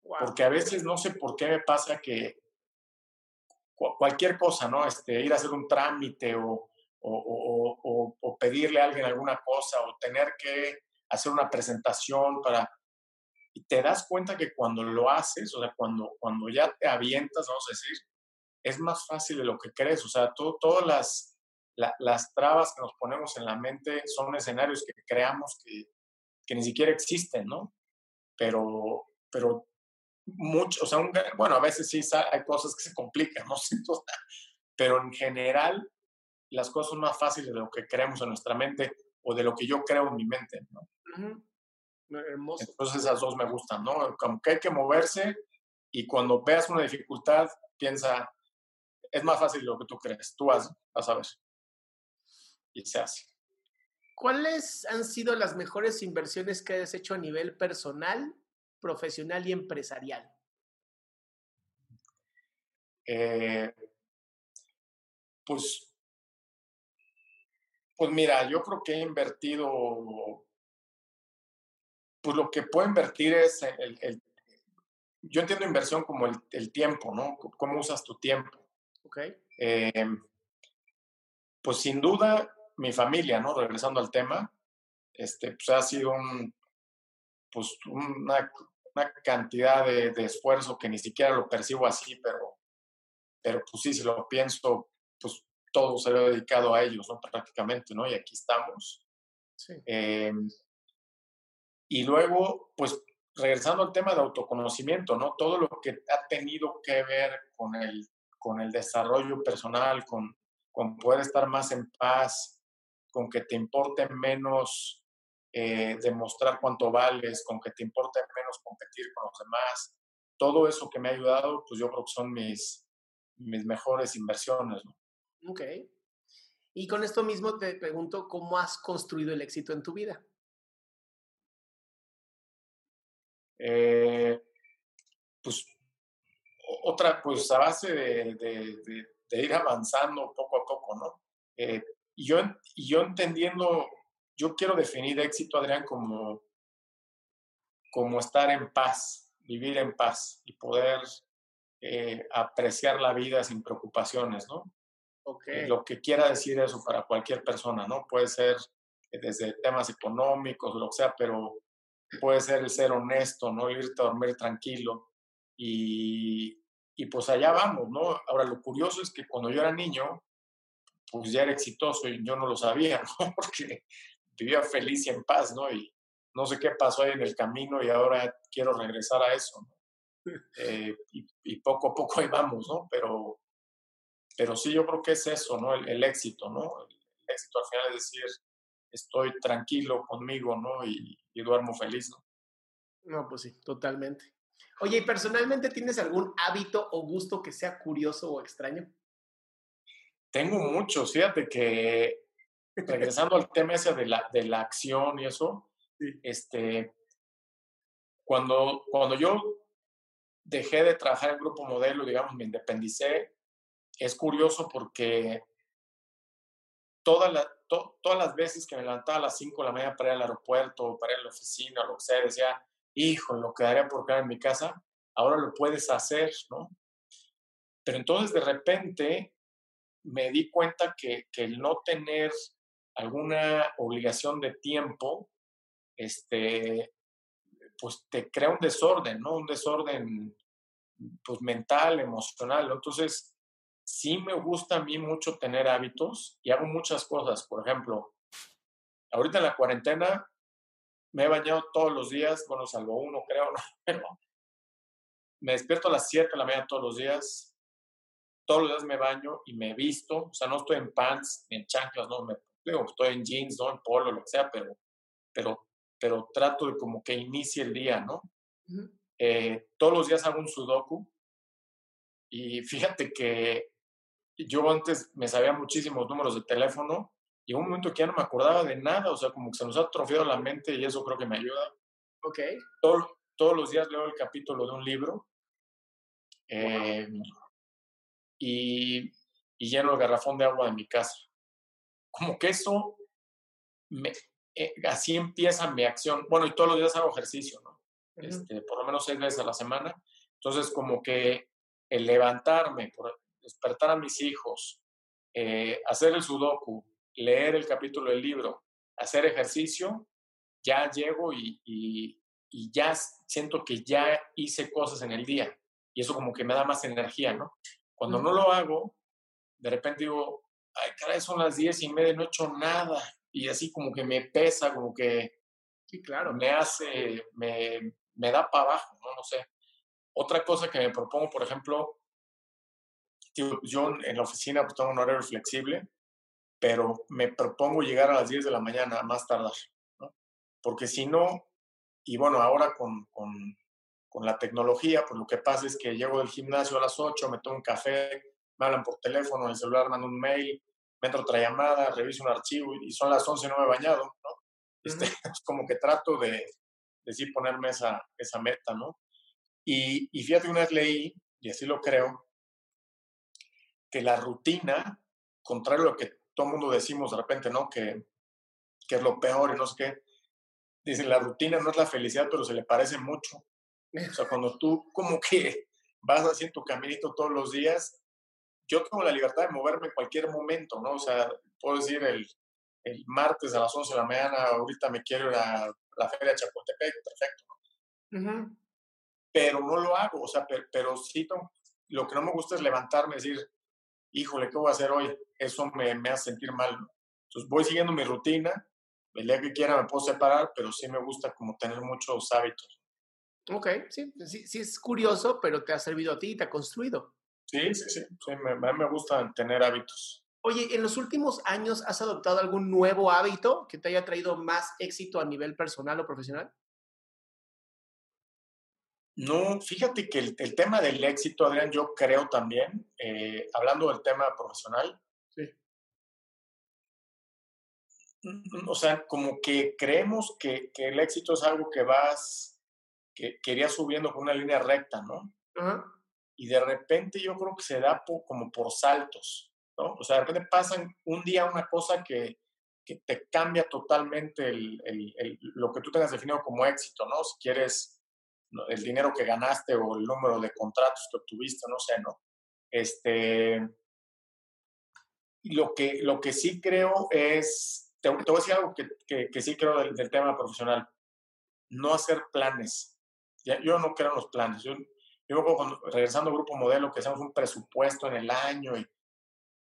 Speaker 4: Porque a veces no sé por qué me pasa que cualquier cosa, ¿no? Este, ir a hacer un trámite o, o, o, pedirle a alguien alguna cosa o tener que hacer una presentación para... Y te das cuenta que cuando lo haces, o sea, cuando, cuando ya te avientas, vamos a decir, es más fácil de lo que crees. O sea, todas las, las trabas que nos ponemos en la mente son escenarios que creamos que, que ni siquiera existen, ¿no? Pero, pero mucho, o sea, bueno, a veces sí hay cosas que se complican, ¿no? Pero en general, las cosas son más fáciles de lo que creemos en nuestra mente o de lo que yo creo en mi mente, ¿no?
Speaker 3: Hermoso.
Speaker 4: Entonces esas dos me gustan, ¿no? Como que hay que moverse y cuando veas una dificultad, piensa, es más fácil de lo que tú crees, tú vas, vas a ver. Y se hace.
Speaker 3: ¿Cuáles han sido las mejores inversiones que has hecho a nivel personal profesional y empresarial?
Speaker 4: Eh, pues, pues mira, yo creo que he invertido, pues lo que puedo invertir es el, yo entiendo inversión como el, tiempo, ¿no? ¿Cómo usas tu tiempo?
Speaker 3: Ok.
Speaker 4: Em, pues sin duda, mi familia, ¿no? Regresando al tema, este, pues ha sido un, pues una, una cantidad de, de, esfuerzo que ni siquiera lo percibo así, pero, pero pues sí, si lo pienso, pues todo se lo he dedicado a ellos, ¿no? Prácticamente, ¿no? Y aquí estamos.
Speaker 3: Sí.
Speaker 4: Eh, y luego, pues regresando al tema de autoconocimiento, ¿no? Todo lo que ha tenido que ver con el, con el desarrollo personal, con, con poder estar más en paz, con que te importe menos eh, demostrar cuánto vales, con que te importe menos competir con los demás. Todo eso que me ha ayudado, pues yo creo que son mis, mis mejores inversiones. ¿no?
Speaker 3: Ok. Y con esto mismo te pregunto, ¿cómo has construido el éxito en tu vida?
Speaker 4: Eh, pues otra, pues a base de, de, de, ir avanzando poco a poco, ¿no? Eh, y, yo, y yo entendiendo yo quiero definir éxito, Adrián, como, como estar en paz, vivir en paz y poder eh, apreciar la vida sin preocupaciones, ¿no?
Speaker 3: Okay.
Speaker 4: lo que quiera decir eso para cualquier persona, ¿no? Puede ser desde temas económicos, lo que sea, pero puede ser el ser honesto, ¿no? irte a dormir tranquilo y, y pues allá vamos, ¿no? Ahora, lo curioso es que cuando yo era niño, pues ya era exitoso y yo no lo sabía, ¿no? Porque vivía feliz y en paz, ¿no? Y no sé qué pasó ahí en el camino y ahora quiero regresar a eso. Eh, y, poco a poco ahí vamos, ¿no? Pero, pero sí, yo creo que es eso, ¿no? El, éxito, ¿no? El, éxito al final es decir, estoy tranquilo conmigo, ¿no? Y, y duermo feliz, ¿no?
Speaker 3: No, pues sí, totalmente. Oye, ¿y personalmente tienes algún hábito o gusto que sea curioso o extraño?
Speaker 4: Tengo muchos, fíjate que regresando al tema ese de la, de la acción y eso, este, cuando, cuando yo dejé de trabajar en Grupo Modelo, digamos, me independicé, es curioso porque toda la, todas las veces que me levantaba a las 5 de la mañana para ir al aeropuerto, para ir a la oficina, lo que sea, decía, hijo, lo quedaría por quedar en mi casa, ahora lo puedes hacer, ¿no? Pero entonces de repente me di cuenta que, que el no tener alguna obligación de tiempo, este, pues te crea un desorden, ¿no? Un desorden pues mental, emocional. Entonces, sí me gusta a mí mucho tener hábitos y hago muchas cosas. Por ejemplo, ahorita en la cuarentena me he bañado todos los días, bueno, salvo uno creo, ¿no? pero me despierto a las 7 de la mañana todos los días, todos los días me baño y me visto, o sea, no estoy en pants ni en chanclas, no, me digo, estoy en jeans, ¿no? En polo, lo que sea, pero, pero, pero trato de como que inicie el día, ¿no? Eh, todos los días hago un sudoku y fíjate que yo antes me sabía muchísimos números de teléfono y un momento que ya no me acordaba de nada, o sea, como que se nos ha atrofiado la mente y eso creo que me ayuda.
Speaker 3: Ok.
Speaker 4: todos los días leo el capítulo de un libro eh, y, y lleno el garrafón de agua de mi casa como que eso, me, eh, así empieza mi acción. Bueno, y todos los días hago ejercicio, ¿no? este, por lo menos seis veces a la semana. Entonces, como que el levantarme, despertar a mis hijos, eh, hacer el sudoku, leer el capítulo del libro, hacer ejercicio, ya llego y, y, ya siento que ya hice cosas en el día. Y eso como que me da más energía, ¿no? Cuando no lo hago, de repente digo, ay, caray, son las diez y media, no he hecho nada. Y así como que me pesa, como que
Speaker 3: sí, claro.
Speaker 4: me hace, me, me da para abajo, ¿no? No sé. Otra cosa que me propongo, por ejemplo, yo en la oficina pues, tengo un horario flexible, pero me propongo llegar a las 10 de la mañana, más tardar, ¿no? Porque si no, y bueno, ahora con, con, con, la tecnología, pues lo que pasa es que llego del gimnasio a las 8, me tomo un café, me hablan por teléfono, en el celular mando un mail, me entro otra llamada, reviso un archivo y son las 11 y no me he bañado, ¿no? Este, es como que trato de, de sí ponerme esa, esa meta, ¿no? Y, y fíjate, una vez leí, y así lo creo, que la rutina, contrario a lo que todo el mundo decimos de repente, ¿no? Que, que es lo peor y no sé qué. Dicen, la rutina no es la felicidad, pero se le parece mucho. O sea, cuando tú como que vas haciendo tu caminito todos los días, yo tengo la libertad de moverme en cualquier momento, ¿no? O sea, puedo decir el, el martes a las 11 de la mañana, ahorita me quiero ir a la feria de Chapultepec, perfecto. ¿no? Pero no lo hago, o sea, pero, pero sí, lo que no me gusta es levantarme y decir, híjole, ¿qué voy a hacer hoy? Eso me, me hace sentir mal. Entonces voy siguiendo mi rutina, el día que quiera me puedo separar, pero sí me gusta como tener muchos hábitos.
Speaker 3: Ok, sí, sí, sí es curioso, pero te ha servido a ti y te ha construido.
Speaker 4: Sí, sí, sí, sí me, me gusta tener hábitos.
Speaker 3: Oye, ¿en los últimos años has adoptado algún nuevo hábito que te haya traído más éxito a nivel personal o profesional?
Speaker 4: No, fíjate que el, tema del éxito, Adrián, yo creo también, eh, hablando del tema profesional, sí. o sea, como que creemos que, el éxito es algo que vas, que, querías subiendo con una línea recta, ¿no? Y de repente yo creo que se da como por saltos, ¿no? O sea, de repente pasan un día una cosa que, que te cambia totalmente lo que tú tengas definido como éxito, ¿no? Si quieres el dinero que ganaste o el número de contratos que obtuviste, no sé, ¿no? Este, lo que, lo que sí creo es, te, voy a decir algo que, que, sí creo del, tema profesional, no hacer planes. yo no creo en los planes. Yo, yo cuando, regresando al grupo modelo, que hacemos un presupuesto en el año y,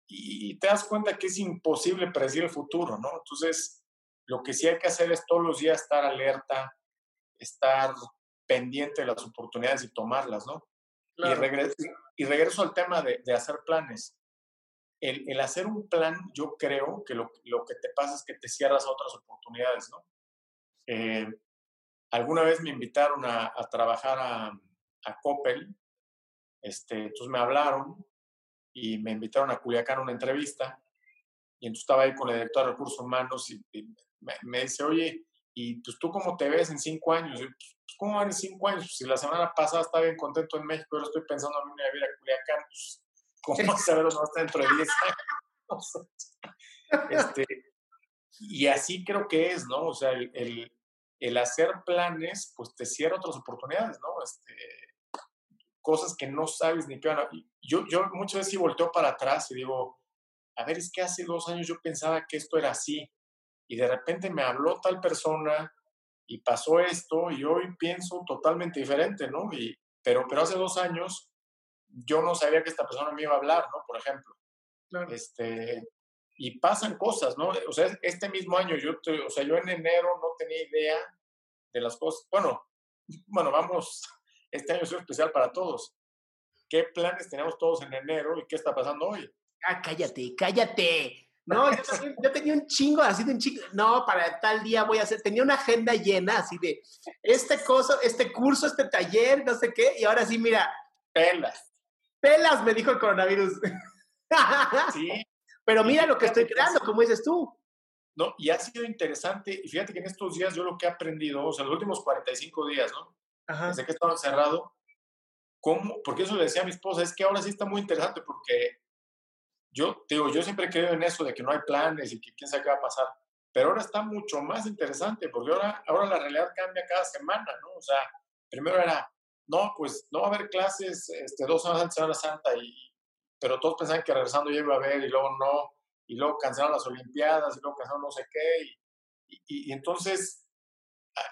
Speaker 4: y te das cuenta que es imposible predecir el futuro, ¿no? Entonces, lo que sí hay que hacer es todos los días estar alerta, estar pendiente de las oportunidades y tomarlas, ¿no? Y, regreso, y regreso al tema de, de hacer planes. El, el, hacer un plan, yo creo que lo, lo, que te pasa es que te cierras a otras oportunidades, ¿no? Eh, alguna vez me invitaron a, a trabajar a, a, Coppel, este, entonces me hablaron y me invitaron a Culiacán a una entrevista y entonces estaba ahí con el director de recursos humanos y, me, me, dice, oye, ¿y pues tú cómo te ves en cinco años? Pues, ¿cómo van en cinco años? Pues, si la semana pasada estaba bien contento en México, ahora estoy pensando a mí a vivir a Culiacán, pues, ¿cómo saber dónde está dentro de 10 años? Este, y así creo que es, ¿no? O sea, el, el, el, hacer planes, pues te cierra otras oportunidades, ¿no? Este, cosas que no sabes ni qué van a... Yo, yo muchas veces sí volteo para atrás y digo, a ver, es que hace dos años yo pensaba que esto era así y de repente me habló tal persona y pasó esto y hoy pienso totalmente diferente, ¿no? Y, pero, pero hace dos años yo no sabía que esta persona me iba a hablar, ¿no? Por ejemplo. Este, y pasan cosas, ¿no? O sea, este mismo año, yo, o sea, yo en enero no tenía idea de las cosas. Bueno, bueno, vamos, este año es especial para todos. ¿Qué planes tenemos todos en enero y qué está pasando hoy?
Speaker 3: Ah, cállate, cállate. No, yo, tenía un chingo, así de un chingo. No, para tal día voy a hacer. Tenía una agenda llena, así de este cosa, este curso, este taller, no sé qué. Y ahora sí, mira.
Speaker 4: Pelas.
Speaker 3: Pelas, me dijo el coronavirus. Sí. Pero mira lo que estoy creando, como dices tú.
Speaker 4: No, y ha sido interesante. Y fíjate que en estos días yo lo que he aprendido, o sea, los últimos 45 días, ¿no? Ajá. Desde que estaba encerrado, ¿cómo? Porque eso le decía a mi esposa, es que ahora sí está muy interesante porque yo digo, yo siempre creo en eso de que no hay planes y que quién sabe qué va a pasar, pero ahora está mucho más interesante porque ahora, ahora la realidad cambia cada semana, ¿no? O sea, primero era, no, pues no va a haber clases este, dos semanas antes de Semana Santa, y, pero todos pensaban que regresando ya iba a haber y luego no, y luego cancelaron las Olimpiadas y luego cancelaron no sé qué. Y, y, entonces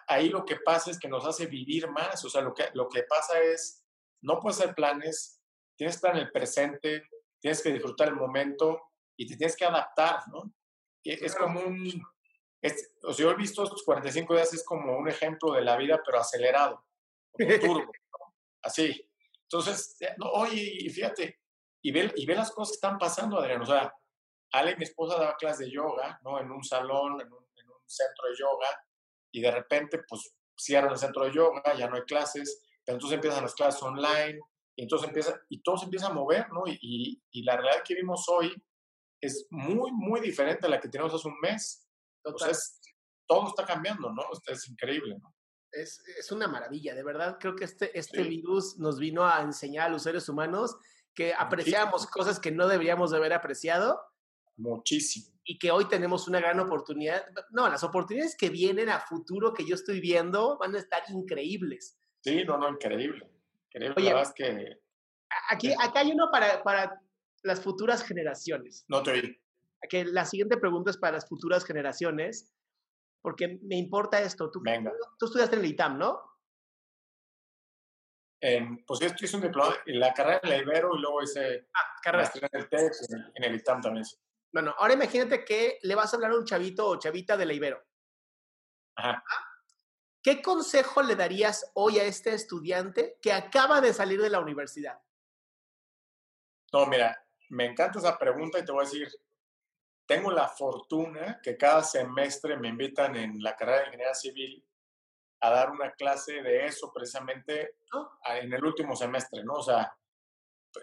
Speaker 4: ahí lo que pasa es que nos hace vivir más, o sea, lo que, lo que pasa es, no puedes hacer planes, tienes que estar en el presente, tienes que disfrutar el momento y te tienes que adaptar, ¿no? Es como un, es, o sea, yo he visto estos 45 días es como un ejemplo de la vida, pero acelerado, como turbo, así. Entonces, no, oye, fíjate, y ve, y ve las cosas que están pasando, Adrián. O sea, Ale, mi esposa, daba clases de yoga, ¿no? En un salón, en un, en un centro de yoga, y de repente, pues, cierran el centro de yoga, ya no hay clases, pero entonces empiezan las clases online, y entonces empieza, y todo se empieza a mover, ¿no? Y, y, la realidad que vimos hoy es muy, muy diferente a la que teníamos hace un mes. Entonces, todo está cambiando, ¿no? es increíble, ¿no?
Speaker 3: Es, es, una maravilla, de verdad. Creo que este, este virus nos vino a enseñar a los seres humanos que apreciamos cosas que no deberíamos de haber apreciado.
Speaker 4: Muchísimo.
Speaker 3: Y que hoy tenemos una gran oportunidad. No, las oportunidades que vienen a futuro que yo estoy viendo van a estar increíbles.
Speaker 4: Sí, no, no, increíble. Oye, que...
Speaker 3: Aquí, acá hay uno para, para las futuras generaciones.
Speaker 4: No te oí
Speaker 3: que la siguiente pregunta es para las futuras generaciones, porque me importa esto. Tú,
Speaker 4: Venga.
Speaker 3: tú estudiaste en el ITAM, ¿no?
Speaker 4: pues yo hice un diploma en la carrera en la Ibero y luego hice
Speaker 3: ah, carrera.
Speaker 4: en el TEC en el ITAM también.
Speaker 3: Bueno, ahora imagínate que le vas a hablar a un chavito o chavita de la Ibero.
Speaker 4: Ajá.
Speaker 3: ¿Qué consejo le darías hoy a este estudiante que acaba de salir de la universidad?
Speaker 4: No, mira, me encanta esa pregunta y te voy a decir, tengo la fortuna que cada semestre me invitan en la carrera de ingeniería civil a dar una clase de eso precisamente en el último semestre, ¿no? O sea,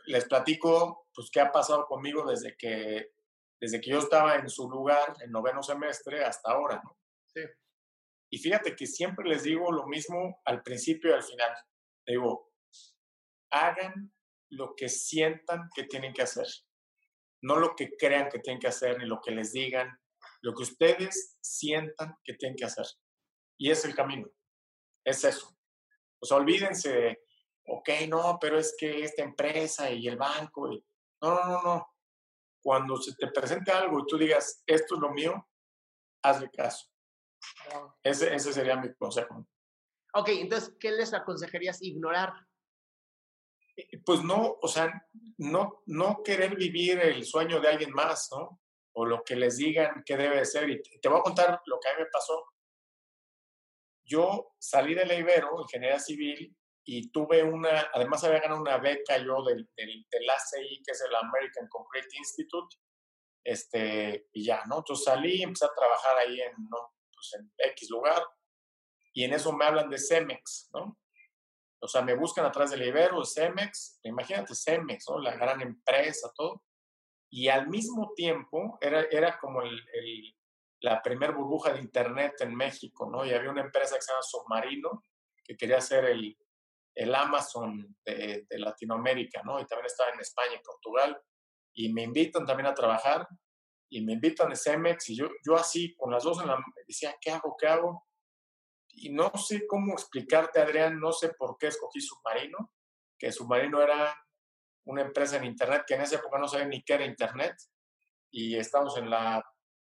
Speaker 4: les platico, pues, qué ha pasado conmigo desde que, desde que yo estaba en su lugar, en noveno semestre, hasta ahora, ¿no?
Speaker 3: Sí.
Speaker 4: Y fíjate que siempre les digo lo mismo al principio y al final. Digo, hagan lo que sientan que tienen que hacer no lo que crean que tienen que hacer ni lo que les digan, lo que ustedes sientan que tienen que hacer. Y es el camino, es eso. O sea, olvídense, ok, no, pero es que esta empresa y el banco, y... no, no, no, no. Cuando se te presente algo y tú digas, esto es lo mío, hazle caso. Ese, ese sería mi consejo.
Speaker 3: Ok, entonces, ¿qué les aconsejarías ignorar?
Speaker 4: Eh, pues no, o sea, no, no querer vivir el sueño de alguien más, ¿no? O lo que les digan que debe ser. Y te voy a contar lo que a mí me pasó. Yo salí de la Ibero, ingeniería civil, y tuve una, además había ganado una beca yo del, del, del ACI, que es el American Concrete Institute, este, y ya, ¿no? Entonces salí, empecé a trabajar ahí en, ¿no? Pues en X lugar, y en eso me hablan de Cemex, ¿no? O sea, me buscan atrás del Ibero, Cemex, imagínate Cemex, ¿no? La gran empresa, todo. Y al mismo tiempo era, era como el, la primer burbuja de Internet en México, ¿no? Y había una empresa que se llama Submarino, que quería ser el, el Amazon de, de, Latinoamérica, ¿no? Y también estaba en España y Portugal. Y me invitan también a trabajar y me invitan a Cemex y yo, yo así, con las dos en la... decía, ¿qué hago? ¿Qué hago? y no sé cómo explicarte, Adrián, no sé por qué escogí Submarino, que Submarino era una empresa en Internet que en esa época no sabía ni qué era Internet, y estamos en la,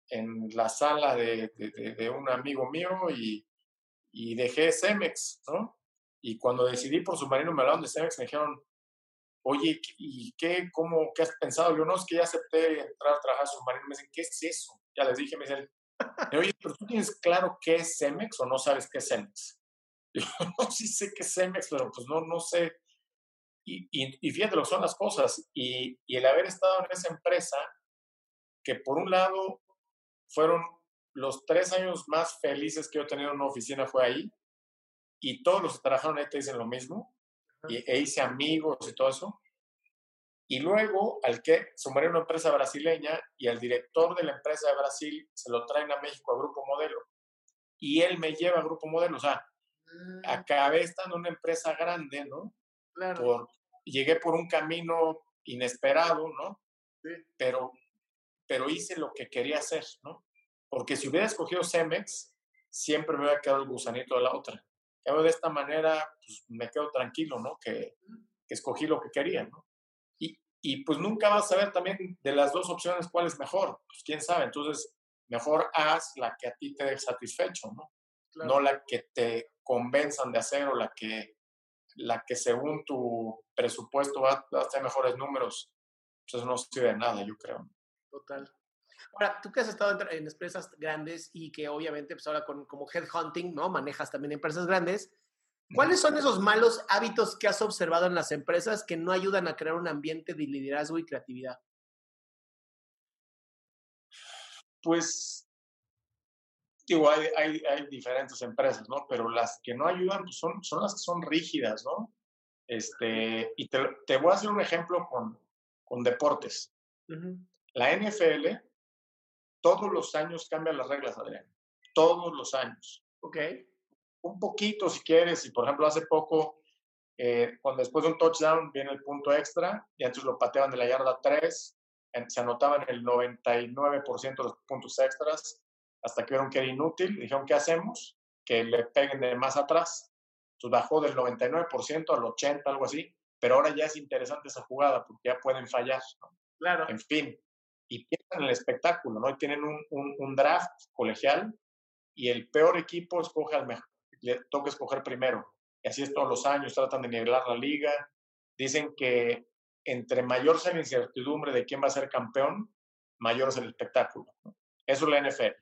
Speaker 4: en la sala de, de, un amigo mío y, y, dejé Cemex, ¿no? Y cuando decidí por Submarino me hablaron de Cemex, me dijeron, oye, ¿y qué, cómo, qué has pensado? Yo no, es que ya acepté entrar a trabajar Submarino. Me dicen, ¿qué es eso? Ya les dije, me dicen, Oye, pero tú tienes claro qué es Cemex o no sabes qué es Cemex. Yo no, sí sé qué es Cemex, pero pues no, no sé. Y, y, fíjate lo que son las cosas. Y, y el haber estado en esa empresa, que por un lado fueron los tres años más felices que yo he tenido en una oficina fue ahí. Y todos los que trabajaron ahí te dicen lo mismo. Y, e hice amigos y todo eso. Y luego, al que sumaré una empresa brasileña y al director de la empresa de Brasil se lo traen a México a Grupo Modelo. Y él me lleva a Grupo Modelo. O sea, mm. acabé estando en una empresa grande, ¿no?
Speaker 3: Claro.
Speaker 4: Por, llegué por un camino inesperado, ¿no?
Speaker 3: Sí.
Speaker 4: Pero, pero hice lo que quería hacer, ¿no? Porque si hubiera escogido Cemex, siempre me hubiera quedado el gusanito de la otra. De esta manera, pues me quedo tranquilo, ¿no? Que, que escogí lo que quería, ¿no? Y, y, pues nunca vas a saber también de las dos opciones cuál es mejor, pues quién sabe. Entonces, mejor haz la que a ti te dé satisfecho, ¿no? No la que te convenzan de hacer o la que, la que según tu presupuesto va, va a tener mejores números. Pues no sirve de nada, yo creo.
Speaker 3: Total. Ahora, tú que has estado en, empresas grandes y que obviamente, pues ahora con, como headhunting, ¿no? Manejas también empresas grandes. ¿Cuáles son esos malos hábitos que has observado en las empresas que no ayudan a crear un ambiente de liderazgo y creatividad?
Speaker 4: Pues, digo, hay, hay, hay diferentes empresas, ¿no? Pero las que no ayudan pues son, son las que son rígidas, ¿no? Este, y te, te voy a hacer un ejemplo con, con deportes. La NFL todos los años cambian las reglas, Adrián. Todos los años.
Speaker 3: Ok.
Speaker 4: Un poquito, si quieres. Y por ejemplo, hace poco, eh, cuando después de un touchdown viene el punto extra, y antes lo pateaban de la yarda 3, se anotaban el 99% de los puntos extras, hasta que vieron que era inútil. Dijeron, ¿qué hacemos? Que le peguen de más atrás. Entonces bajó del 99% al 80%, algo así. Pero ahora ya es interesante esa jugada porque ya pueden fallar.
Speaker 3: Claro.
Speaker 4: En fin, y piensan en el espectáculo, ¿no? Y tienen un, un, draft colegial y el peor equipo escoge al mejor, le toca escoger primero. Y así es todos los años, tratan de nivelar la liga. Dicen que entre mayor sea la incertidumbre de quién va a ser campeón, mayor es el espectáculo. Eso es la NFL.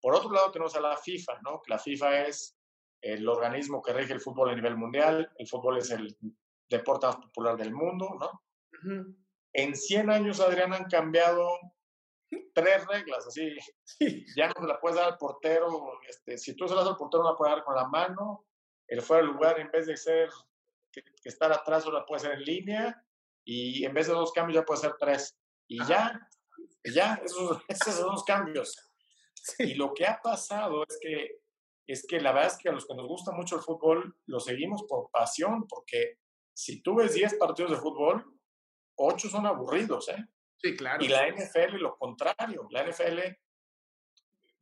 Speaker 4: Por otro lado, tenemos a la FIFA, ¿no? La FIFA es el organismo que rige el fútbol a nivel mundial. El fútbol es el deporte más popular del mundo, ¿no? En 100 años, Adrián, han cambiado tres reglas, así. Ya no se la puedes dar al portero. Este, si tú se la das al portero, la puedes dar con la mano. El fuera de lugar, en vez de ser que, estar atrás, la puede ser en línea. Y en vez de dos cambios, ya puede ser tres. Y ya, ya, esos, esos son los cambios. Y lo que ha pasado es que, es que la verdad es que a los que nos gusta mucho el fútbol, lo seguimos por pasión, porque si tú ves 10 partidos de fútbol, ocho son aburridos, ¿eh?
Speaker 3: Sí, claro.
Speaker 4: Y la NFL lo contrario. La NFL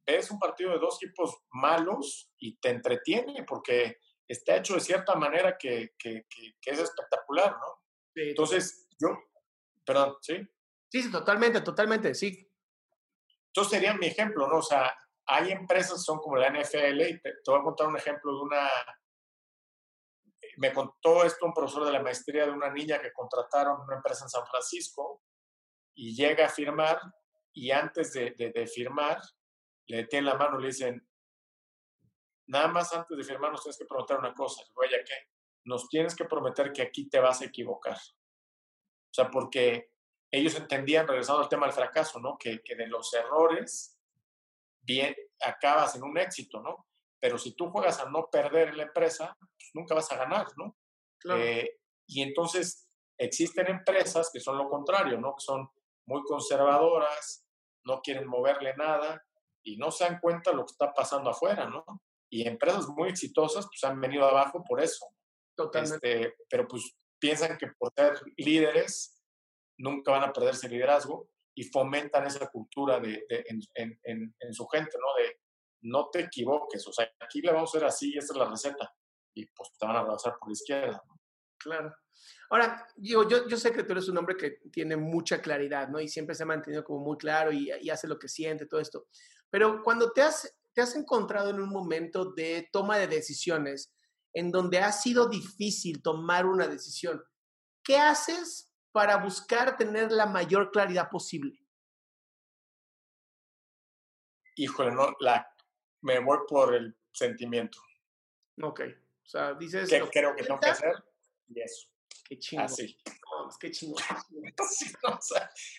Speaker 4: ves un partido de dos equipos malos y te entretiene porque está hecho de cierta manera que, que, que, es espectacular, ¿no?
Speaker 3: Sí.
Speaker 4: Entonces, yo, perdón, ¿sí?
Speaker 3: Sí, sí, totalmente, totalmente, sí.
Speaker 4: Entonces sería mi ejemplo, ¿no? O sea, hay empresas que son como la NFL y te voy a contar un ejemplo de una me contó esto un profesor de la maestría de una niña que contrataron una empresa en San Francisco y llega a firmar y antes de, firmar le detienen la mano y le dicen, nada más antes de firmar nos tienes que prometer una cosa. Oye, ¿qué? Nos tienes que prometer que aquí te vas a equivocar. O sea, porque ellos entendían, regresando al tema del fracaso, ¿no? Que, que de los errores bien acabas en un éxito, ¿no? Pero si tú juegas a no perder en la empresa, pues nunca vas a ganar, ¿no? Eh, y entonces existen empresas que son lo contrario, ¿no? Que son muy conservadoras, no quieren moverle nada y no se dan cuenta de lo que está pasando afuera, ¿no? Y empresas muy exitosas pues han venido abajo por eso.
Speaker 3: Totalmente.
Speaker 4: Este, pero pues piensan que por ser líderes nunca van a perderse liderazgo y fomentan esa cultura de, en, en, en, su gente, ¿no? De no te equivoques, o sea, aquí le vamos a hacer así, esta es la receta, y pues te van a abrazar por la izquierda.
Speaker 3: Claro. Ahora, yo, yo sé que tú eres un hombre que tiene mucha claridad, ¿no? Y siempre se ha mantenido como muy claro y, y hace lo que siente, todo esto. Pero cuando te has, te has encontrado en un momento de toma de decisiones en donde ha sido difícil tomar una decisión, ¿qué haces para buscar tener la mayor claridad posible?
Speaker 4: Híjole, no, la me voy por el sentimiento.
Speaker 3: Ok. O sea, dices.
Speaker 4: ¿Qué creo que tengo que hacer? Y eso.
Speaker 3: Qué chingón.
Speaker 4: Así.
Speaker 3: No, qué chingón.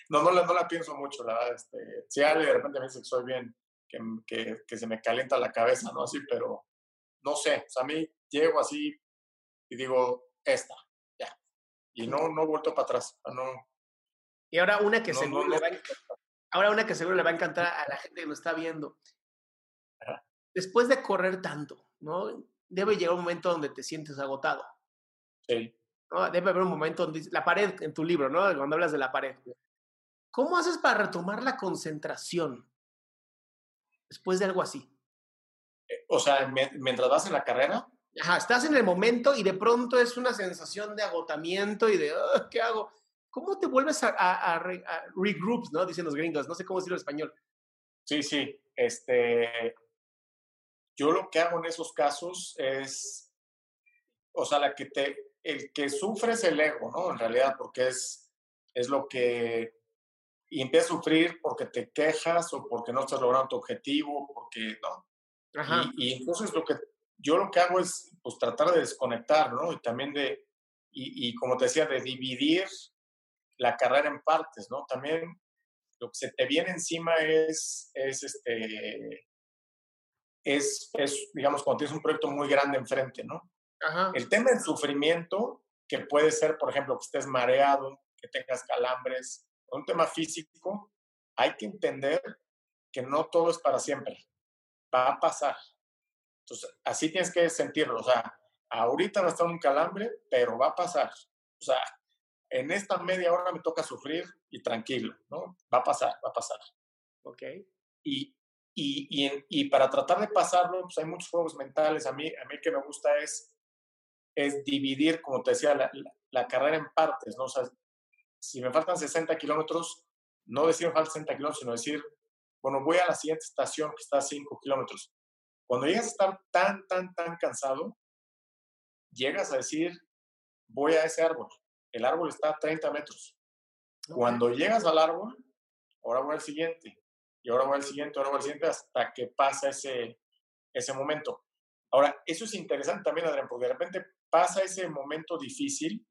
Speaker 4: no, no, no, la, pienso mucho, la verdad. Este, si alguien de repente me dice que soy bien, que, que, que, se me calienta la cabeza, ¿no? Así, pero no sé. O sea, a mí llego así y digo, esta, ya. Y no, no he vuelto para atrás. No,
Speaker 3: y ahora una que seguro le va a ahora una que seguro le va a encantar a la gente que nos está viendo después de correr tanto, ¿no? Debe llegar un momento donde te sientes agotado.
Speaker 4: Sí.
Speaker 3: ¿no? Debe haber un momento donde la pared en tu libro, ¿no? Cuando hablas de la pared. ¿Cómo haces para retomar la concentración después de algo así?
Speaker 4: Eh, o sea, mientras vas en la carrera.
Speaker 3: Ajá, estás en el momento y de pronto es una sensación de agotamiento y de, ¿qué hago? ¿Cómo te vuelves a, a, regroup, no? Dicen los gringos, no sé cómo decirlo en español.
Speaker 4: Sí, sí. Este, yo lo que hago en esos casos es, o sea, la que te, el que sufre es el ego, ¿no? En realidad, porque es, es lo que, y empieza a sufrir porque te quejas o porque no estás logrando tu objetivo, porque, ¿no? Ajá. Y, y entonces lo que, yo lo que hago es, pues, tratar de desconectar, ¿no? Y también de, y, y como te decía, de dividir la carrera en partes, ¿no? También lo que se te viene encima es, es este, es, es, digamos, cuando tienes un proyecto muy grande enfrente, ¿no? Ajá. El tema del sufrimiento, que puede ser, por ejemplo, que estés mareado, que tengas calambres, un tema físico, hay que entender que no todo es para siempre. Va a pasar. Entonces, así tienes que sentirlo. O sea, ahorita a estar un calambre, pero va a pasar. O sea, en esta media hora me toca sufrir y tranquilo, ¿no? Va a pasar, va a pasar.
Speaker 3: Ok.
Speaker 4: Y, y, y, y para tratar de pasarlo, pues hay muchos juegos mentales. A mí, a mí que me gusta es, es dividir, como te decía, la, la, carrera en partes, ¿no? O sea, si me faltan 60 kilómetros, no decir me faltan 60 kilómetros, sino decir, bueno, voy a la siguiente estación que está a 5 kilómetros. Cuando llegas a estar tan, tan, tan cansado, llegas a decir, voy a ese árbol el árbol está a 30 metros. Cuando llegas al árbol, ahora voy al siguiente, y ahora voy al siguiente, ahora voy al siguiente, hasta que pasa ese, ese momento. Ahora, eso es interesante también, Adrián, porque de repente pasa ese momento difícil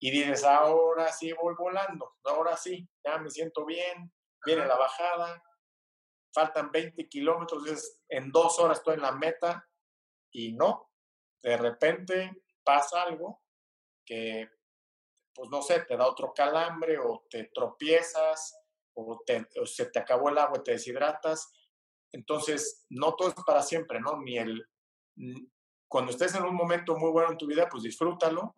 Speaker 4: y dices, ahora sí voy volando, ahora sí, ya me siento bien, viene la bajada, faltan 20 kilómetros, en dos horas estoy en la meta y no, de repente pasa algo que pues no sé, te da otro calambre o te tropiezas o, se te acabó el agua y te deshidratas. Entonces, no todo es para siempre, ¿no? Ni el, cuando estés en un momento muy bueno en tu vida, pues disfrútalo,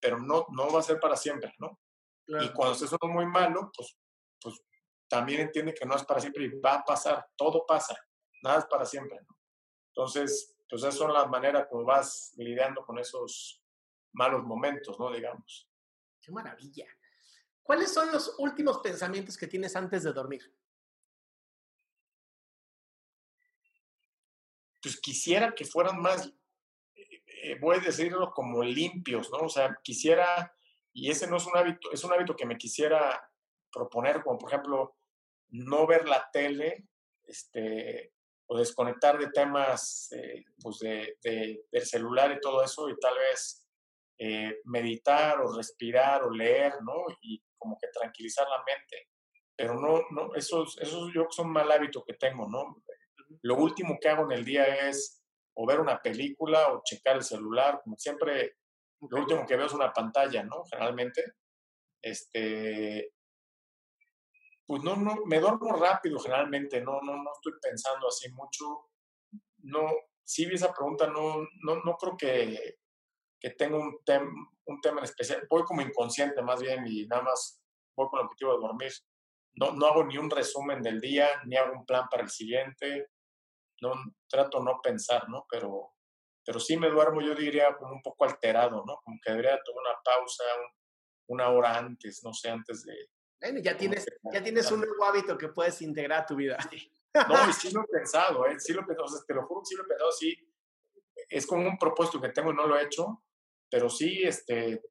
Speaker 4: pero no, no va a ser para siempre, ¿no? Y cuando estés en uno muy malo, pues, pues también entiende que no es para siempre y va a pasar, todo pasa, nada es para siempre, ¿no? Entonces, pues esas son las maneras como vas lidiando con esos malos momentos, ¿no? Digamos.
Speaker 3: Qué maravilla. ¿Cuáles son los últimos pensamientos que tienes antes de dormir?
Speaker 4: Pues quisiera que fueran más, eh, eh, voy a decirlo como limpios, ¿no? O sea, quisiera, y ese no es un hábito, es un hábito que me quisiera proponer, como por ejemplo, no ver la tele, este, o desconectar de temas, eh, pues de, del celular y todo eso, y tal vez meditar o respirar o leer, ¿no? Como que tranquilizar la mente. Pero no, no, esos, esos yo son mal hábito que tengo, ¿no? Lo último que hago en el día es o ver una película o checar el celular, como siempre, lo último que veo es una pantalla, ¿no? Generalmente, este, pues no, no, me duermo rápido generalmente, no, no, no estoy pensando así mucho, no, si vi esa pregunta, no, no, no creo que que tengo un, un tema en especial. Voy como inconsciente más bien y nada más voy con el objetivo de dormir. No, no hago ni un resumen del día, ni hago un plan para el siguiente. No, trato no pensar, ¿no? Pero, pero sí me duermo, yo diría, como un poco alterado, ¿no? Como que debería tomar una pausa una hora antes, no sé, antes de...
Speaker 3: Bueno, ya tienes, ya tienes un nuevo hábito que puedes integrar a tu vida.
Speaker 4: No, y sí lo he pensado, ¿eh? Sí lo he pensado, o sea, te lo juro que sí lo he pensado, sí. Es como un propósito que tengo y no lo he hecho, pero sí, este,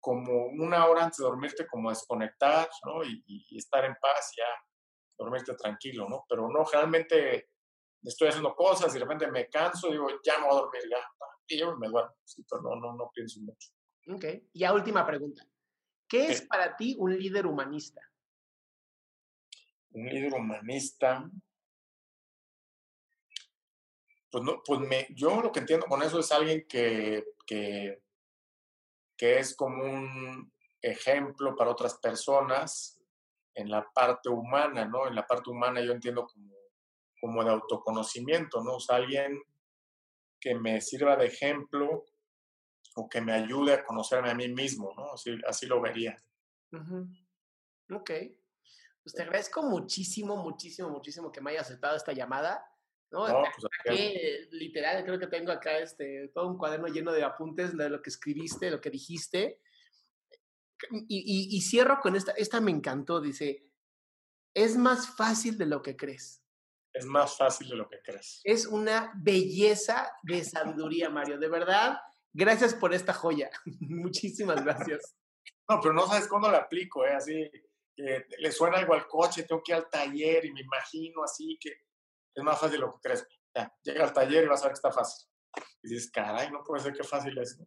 Speaker 4: como una hora antes de dormirte, como desconectar, ¿no? Y, estar en paz, ya dormirte tranquilo, ¿no? Pero no, realmente estoy haciendo cosas y de repente me canso, digo, ya me voy a dormir, ya, y yo me duermo, no, no, no pienso mucho.
Speaker 3: Ok, y a última pregunta. ¿Qué es para ti un líder humanista?
Speaker 4: Un líder humanista. Pues, no, pues me, yo lo que entiendo con eso es alguien que, que que es como un ejemplo para otras personas en la parte humana, ¿no? En la parte humana yo entiendo como, como de autoconocimiento, ¿no? O sea, alguien que me sirva de ejemplo o que me ayude a conocerme a mí mismo, ¿no? Así, así lo vería.
Speaker 3: Ok. Pues te agradezco muchísimo, muchísimo, muchísimo que me hayas aceptado esta llamada. ¿No?
Speaker 4: No, pues,
Speaker 3: eh, literal, creo que tengo acá este, todo un cuaderno lleno de apuntes de lo que escribiste, de lo que dijiste. Y, y- y cierro con esta, esta me encantó, dice, es más fácil de lo que crees.
Speaker 4: Es más fácil de lo que crees.
Speaker 3: Es una belleza de sabiduría, Mario. De verdad, gracias por esta joya. Muchísimas gracias.
Speaker 4: No, pero no sabes cuándo la aplico, ¿eh? Así, que le suena algo al coche, tengo que ir al taller y me imagino así que es más fácil lo que crees. Ya, llega al taller y vas a ver que está fácil. Y dices, caray, no puede ser que fácil es. ¿no?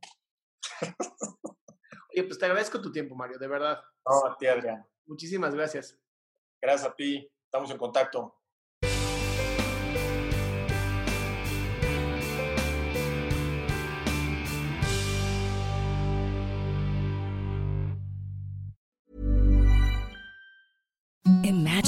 Speaker 3: Oye, pues te agradezco tu tiempo, Mario, de verdad.
Speaker 4: No, a ti, Adrián.
Speaker 3: Muchísimas gracias.
Speaker 4: Gracias a ti. Estamos en contacto.